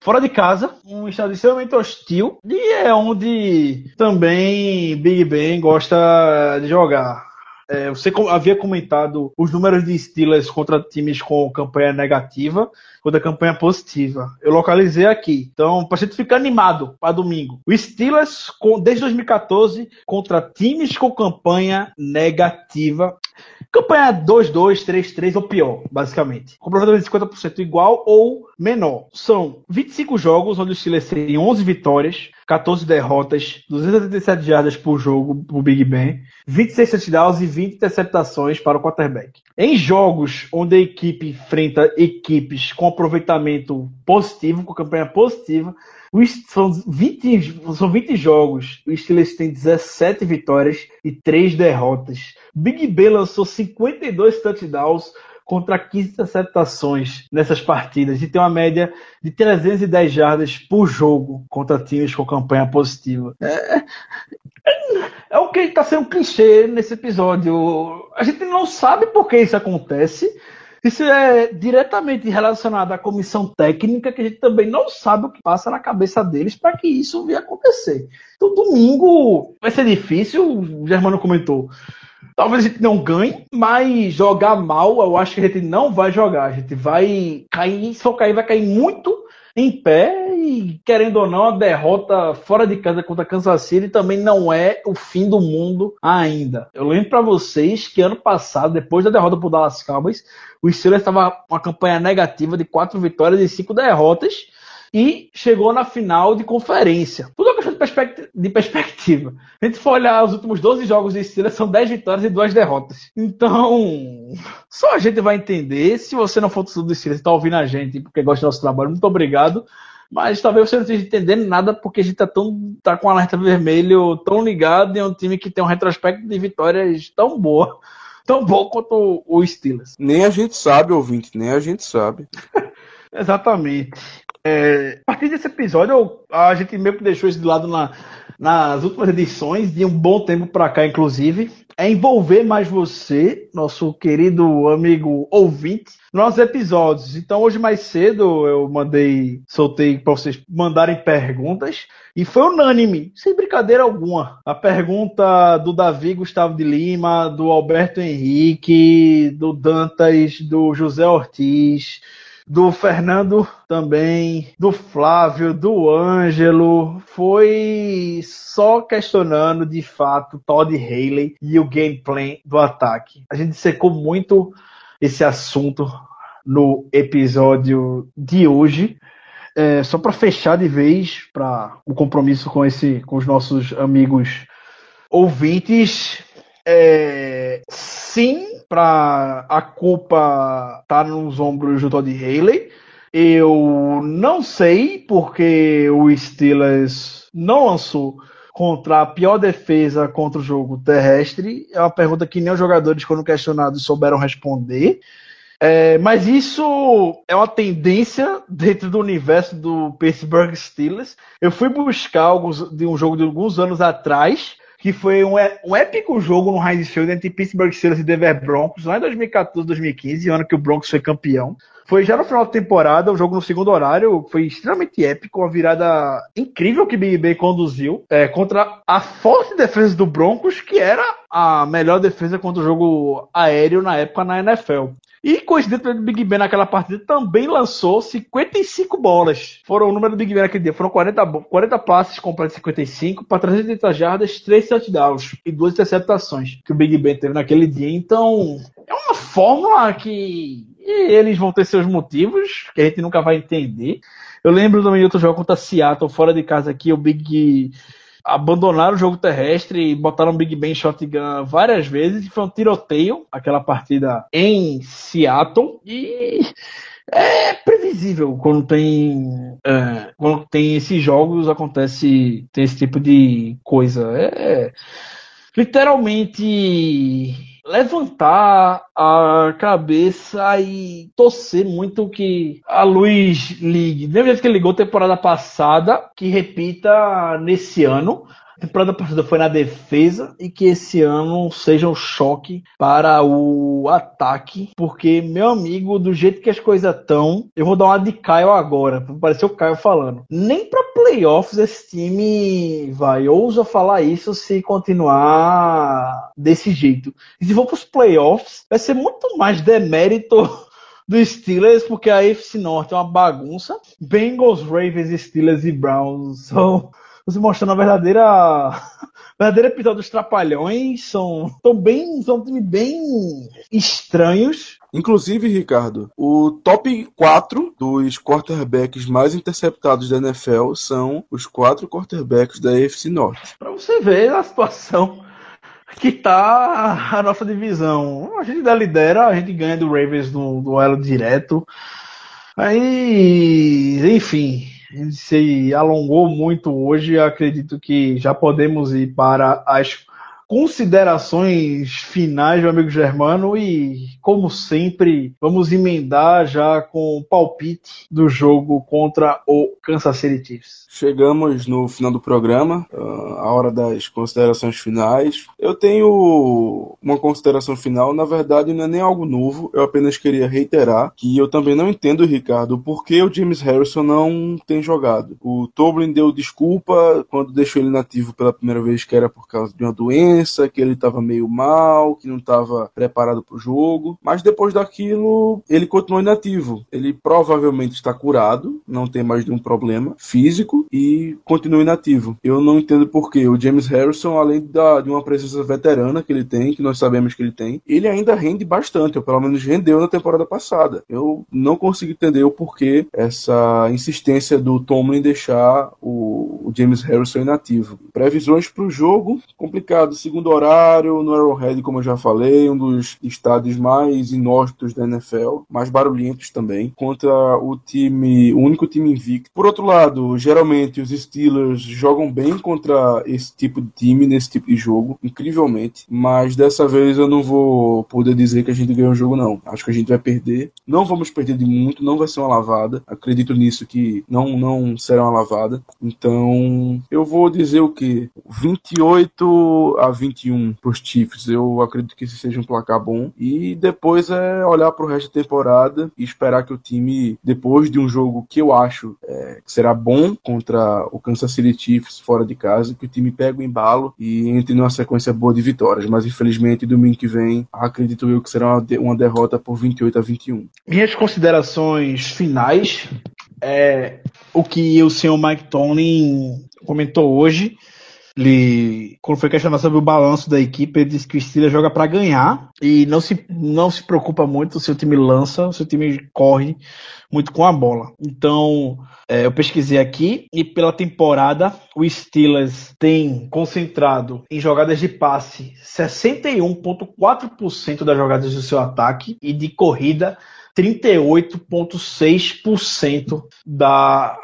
fora de casa, um estado extremamente hostil, e é onde também Big Ben gosta de jogar. É, você havia comentado os números de Steelers contra times com campanha negativa, contra campanha positiva. Eu localizei aqui. Então, para gente ficar animado para domingo. O Steelers, com, desde 2014, contra times com campanha negativa. Campanha 2-2, 3-3 ou pior, basicamente. Comprovadamente 50% igual ou menor. São 25 jogos onde os Steelers têm 11 vitórias, 14 derrotas, 287 jardas por jogo pro Big Ben, 26 touchdowns e 20 interceptações para o quarterback. Em jogos onde a equipe enfrenta equipes com aproveitamento positivo, com campanha positiva, são 20, são 20 jogos. O Steelers tem 17 vitórias e 3 derrotas. Big Ben lançou 52 touchdowns contra 15 interceptações nessas partidas e tem uma média de 310 jardas por jogo contra times com campanha positiva. É, é, é o que está sendo clichê nesse episódio. A gente não sabe por que isso acontece. Isso é diretamente relacionado à comissão técnica, que a gente também não sabe o que passa na cabeça deles para que isso venha acontecer. Então, domingo vai ser difícil, o Germano comentou. Talvez a gente não ganhe, mas jogar mal, eu acho que a gente não vai jogar. A gente vai cair, se for cair, vai cair muito em pé e, querendo ou não, a derrota fora de casa contra Kansas City também não é o fim do mundo ainda. Eu lembro para vocês que ano passado, depois da derrota pro Dallas Cowboys, o Steelers estava com uma campanha negativa de quatro vitórias e cinco derrotas e chegou na final de conferência. Tudo é questão de, perspectiva. De perspectiva. A gente for olhar os últimos 12 jogos de Steelers, são 10 vitórias e 2 derrotas. Então, só a gente vai entender. Se você não for do Steelers, está ouvindo a gente porque gosta do nosso trabalho, muito obrigado. Mas talvez você não esteja entendendo nada porque a gente está tão, tá com um alerta vermelho tão ligado em um time que tem um retrospecto de vitórias tão boa, tão bom quanto o Steelers. Nem a gente sabe, ouvinte, nem a gente sabe. Exatamente. É, a partir desse episódio, a gente meio que deixou isso de lado na, nas últimas edições, de um bom tempo para cá, inclusive, é envolver mais você, nosso querido amigo ouvinte, nos episódios. Então, hoje mais cedo, eu mandei, soltei para vocês mandarem perguntas, e foi unânime, sem brincadeira alguma. A pergunta do Davi Gustavo de Lima, do Alberto Henrique, do Dantas, do José Ortiz do Fernando também, do Flávio, do Ângelo, foi só questionando de fato Todd Haley e o gameplay do ataque. A gente secou muito esse assunto no episódio de hoje. É, só para fechar de vez para o compromisso com esse com os nossos amigos ouvintes é, sim para a culpa estar tá nos ombros do Todd Haley. Eu não sei porque o Steelers não lançou contra a pior defesa contra o jogo terrestre? É uma pergunta que nem os jogadores, quando questionados, souberam responder. É, mas isso é uma tendência dentro do universo do Pittsburgh Steelers. Eu fui buscar alguns, de um jogo de alguns anos atrás, que foi um, um épico jogo no Heinz Field entre Pittsburgh Steelers e Denver Broncos, lá em 2014, 2015, ano que o Broncos foi campeão. Foi já no final da temporada, o jogo no segundo horário foi extremamente épico, uma virada incrível que Big Ben conduziu é, contra a forte defesa do Broncos, que era a melhor defesa contra o jogo aéreo na época na NFL. E coincidentemente, o Big Ben naquela partida também lançou 55 bolas. Foram o número do Big Ben naquele dia. Foram 40, 40 passes completos 55 para 380 jardas, 3 touchdowns e 2 interceptações que o Big Ben teve naquele dia. Então, é uma fórmula que eles vão ter seus motivos, que a gente nunca vai entender. Eu lembro também de outro jogo contra Seattle, fora de casa aqui, o Big abandonaram o jogo terrestre e botaram Big Ben shotgun várias vezes. Foi um tiroteio aquela partida em Seattle. E é previsível quando tem é, quando tem esses jogos acontece tem esse tipo de coisa. É, é literalmente levantar a cabeça e torcer muito que a luz ligue. Mesmo jeito que ligou temporada passada, que repita nesse ano. A temporada passada foi na defesa e que esse ano seja um choque para o ataque, porque, meu amigo, do jeito que as coisas estão, eu vou dar uma de Caio agora, parecer o Caio falando. Nem para playoffs esse time vai, ousa falar isso se continuar desse jeito. E se for para os playoffs, vai ser muito mais demérito dos Steelers, porque a AFC Norte é uma bagunça. Bengals, Ravens, Steelers e Browns são você mostrando a verdadeira verdadeira episódio dos Trapalhões. São, são bem. São time bem estranhos. Inclusive, Ricardo, o top 4 dos quarterbacks mais interceptados da NFL são os quatro quarterbacks da AFC Norte. Para você ver a situação que tá a nossa divisão. A gente ainda lidera, a gente ganha do Ravens no duelo direto. Aí, enfim, se alongou muito hoje. Acredito que já podemos ir para as considerações finais, meu amigo Germano, e como sempre, vamos emendar já com o palpite do jogo contra o Kansas City Chiefs. Chegamos no final do programa, ah, a hora das considerações finais. Eu tenho uma consideração final, na verdade não é nem algo novo, eu apenas queria reiterar que eu também não entendo, Ricardo, por que o James Harrison não tem jogado. O Toblin deu desculpa quando deixou ele nativo pela primeira vez que era por causa de uma doença, que ele estava meio mal, que não estava preparado para o jogo, mas depois daquilo ele continuou inativo. Ele provavelmente está curado, não tem mais nenhum problema físico, e continue inativo. Eu não entendo por que o James Harrison, além da, de uma presença veterana que ele tem, que nós sabemos que ele tem, ele ainda rende bastante, ou pelo menos rendeu na temporada passada. Eu não consigo entender o porquê essa insistência do Tomlin deixar o, o James Harrison inativo. Previsões para o jogo, complicado. Segundo horário, no Arrowhead, como eu já falei, um dos estádios mais inóspitos da NFL, mais barulhentos também, contra o time, o único time invicto. Por outro lado, geralmente os Steelers jogam bem contra esse tipo de time, nesse tipo de jogo, incrivelmente. Mas dessa vez eu não vou poder dizer que a gente ganhou o jogo, não. Acho que a gente vai perder. Não vamos perder de muito, não vai ser uma lavada. Acredito nisso que não, não será uma lavada. Então eu vou dizer o que? 28 a 21 para os Chiefs. Eu acredito que esse seja um placar bom. E depois é olhar para o resto da temporada e esperar que o time, depois de um jogo que eu acho é, que será bom, contra o Kansas City Chiefs fora de casa, que o time pega o embalo e entre numa sequência boa de vitórias. Mas infelizmente, domingo que vem, acredito eu que será uma, de uma derrota por 28 a 21. Minhas considerações finais é o que o senhor Mike Tomlin comentou hoje ele, quando foi questionado sobre o balanço da equipe, ele disse que o Steelers joga para ganhar e não se, não se preocupa muito se o time lança, se o time corre muito com a bola. Então, é, eu pesquisei aqui e pela temporada o Steelers tem concentrado em jogadas de passe 61,4% das jogadas do seu ataque e de corrida 38,6% da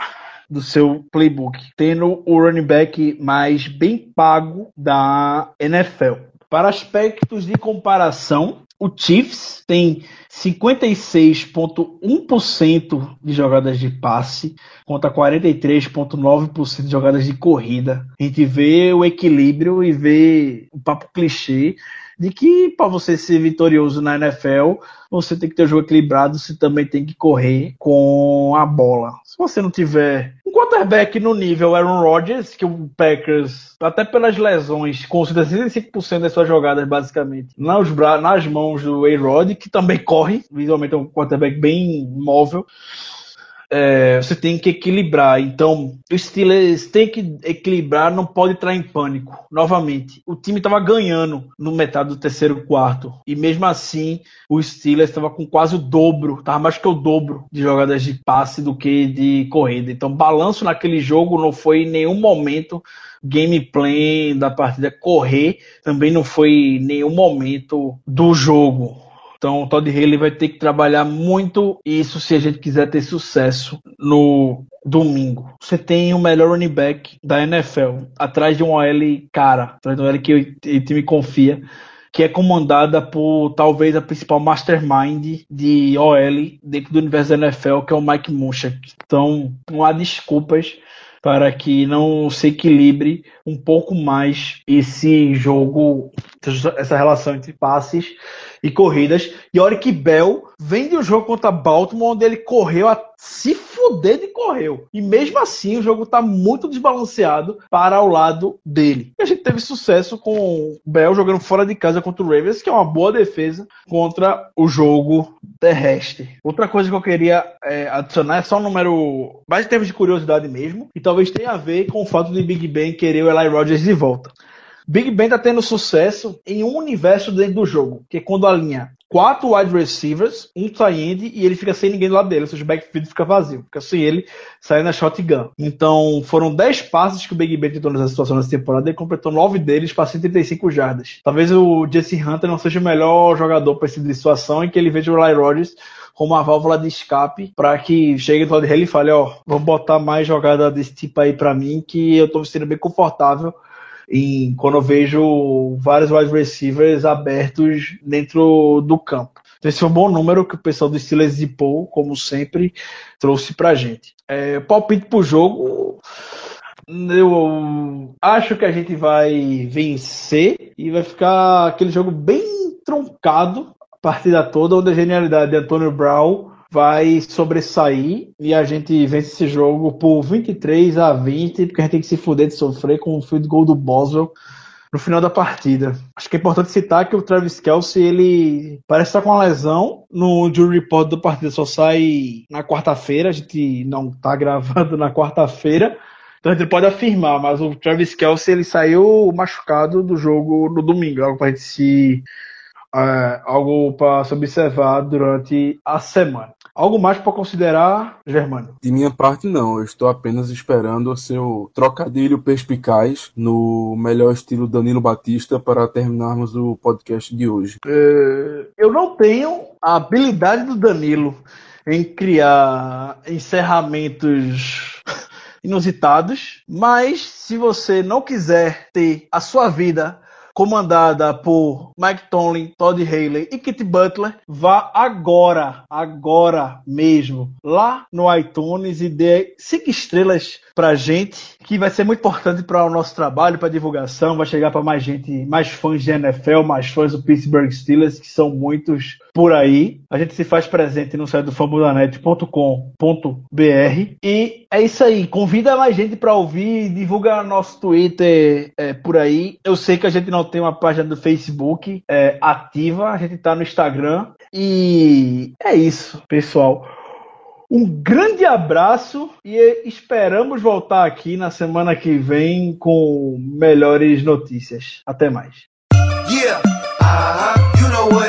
do seu playbook, tendo o running back mais bem pago da NFL. Para aspectos de comparação, o Chiefs tem 56,1% de jogadas de passe contra 43,9% de jogadas de corrida. A gente vê o equilíbrio e vê o papo clichê de que para você ser vitorioso na NFL, você tem que ter o jogo equilibrado, você também tem que correr com a bola. Se você não tiver um quarterback no nível Aaron Rodgers, que o Packers, até pelas lesões, considera 65% das suas jogadas, basicamente, nas, nas mãos do A-Rod, que também corre, visualmente é um quarterback bem móvel é, você tem que equilibrar. Então, o Steelers tem que equilibrar, não pode entrar em pânico. Novamente, o time estava ganhando no metade do terceiro quarto. E mesmo assim, o Steelers estava com quase o dobro, estava mais que o dobro de jogadas de passe do que de corrida. Então, balanço naquele jogo não foi em nenhum momento gameplay da partida correr, também não foi nenhum momento do jogo. Então, o Todd Haley vai ter que trabalhar muito isso se a gente quiser ter sucesso no domingo. Você tem o melhor running back da NFL, atrás de um OL cara, atrás de um OL que o time confia que é comandada por talvez a principal mastermind de OL dentro do universo da NFL, que é o Mike Munchak. Então, não há desculpas para que não se equilibre um pouco mais esse jogo, essa relação entre passes e corridas. E olha que Bell vem de um jogo contra Baltimore, onde ele correu a se fuder de correu. E mesmo assim, o jogo tá muito desbalanceado para o lado dele. E a gente teve sucesso com o Bell jogando fora de casa contra o Ravens, que é uma boa defesa contra o jogo terrestre. Outra coisa que eu queria é, adicionar é só um número mais em termos de curiosidade mesmo, e talvez tenha a ver com o fato de Big Ben querer o Eli Rogers de volta. Big Ben tá tendo sucesso em um universo dentro do jogo, que é quando alinha quatro wide receivers, um tight e ele fica sem ninguém do lado dele, ou seja, o backfield fica vazio, fica sem ele sair na shotgun. Então, foram 10 passes que o Big Ben tentou nessa situação nessa temporada, ele completou 9 deles para 135 jardas. Talvez o Jesse Hunter não seja o melhor jogador para esse tipo de situação em que ele veja o Eli Rodgers como uma válvula de escape para que chegue do lado dele e fale, ó, oh, vamos botar mais jogada desse tipo aí para mim que eu tô me sentindo bem confortável em, quando eu vejo vários wide receivers abertos dentro do campo. Então, esse foi um bom número que o pessoal do Steelers de Paul, como sempre, trouxe pra gente. É, palpite pro jogo. Eu acho que a gente vai vencer e vai ficar aquele jogo bem truncado a partida toda, onde a genialidade de Antônio Brown vai sobressair e a gente vence esse jogo por 23 a 20, porque a gente tem que se fuder de sofrer com o field goal do Boswell no final da partida. Acho que é importante citar que o Travis Kelsey, ele parece estar com uma lesão. No jury report da partida só sai na quarta-feira, a gente não tá gravando na quarta-feira. Então a gente pode afirmar, mas o Travis Kelsey ele saiu machucado do jogo no domingo, algo pra gente se. É, algo para se observar durante a semana. Algo mais para considerar, Germano? De minha parte, não. Eu estou apenas esperando o seu trocadilho perspicaz no melhor estilo Danilo Batista para terminarmos o podcast de hoje. É, eu não tenho a habilidade do Danilo em criar encerramentos inusitados, mas se você não quiser ter a sua vida comandada por Mike Tomlin, Todd Haley e Kit Butler, vá agora, agora mesmo, lá no iTunes e dê cinco estrelas pra gente, que vai ser muito importante para o nosso trabalho, para divulgação, vai chegar para mais gente, mais fãs de NFL, mais fãs do Pittsburgh Steelers, que são muitos por aí. A gente se faz presente no site do famulanet.com.br e é isso aí. Convida mais gente para ouvir, divulga nosso Twitter é, por aí. Eu sei que a gente não tem uma página do Facebook é, ativa, a gente tá no Instagram e é isso, pessoal. Um grande abraço e esperamos voltar aqui na semana que vem com melhores notícias. Até mais. Yeah. Uh -huh. you know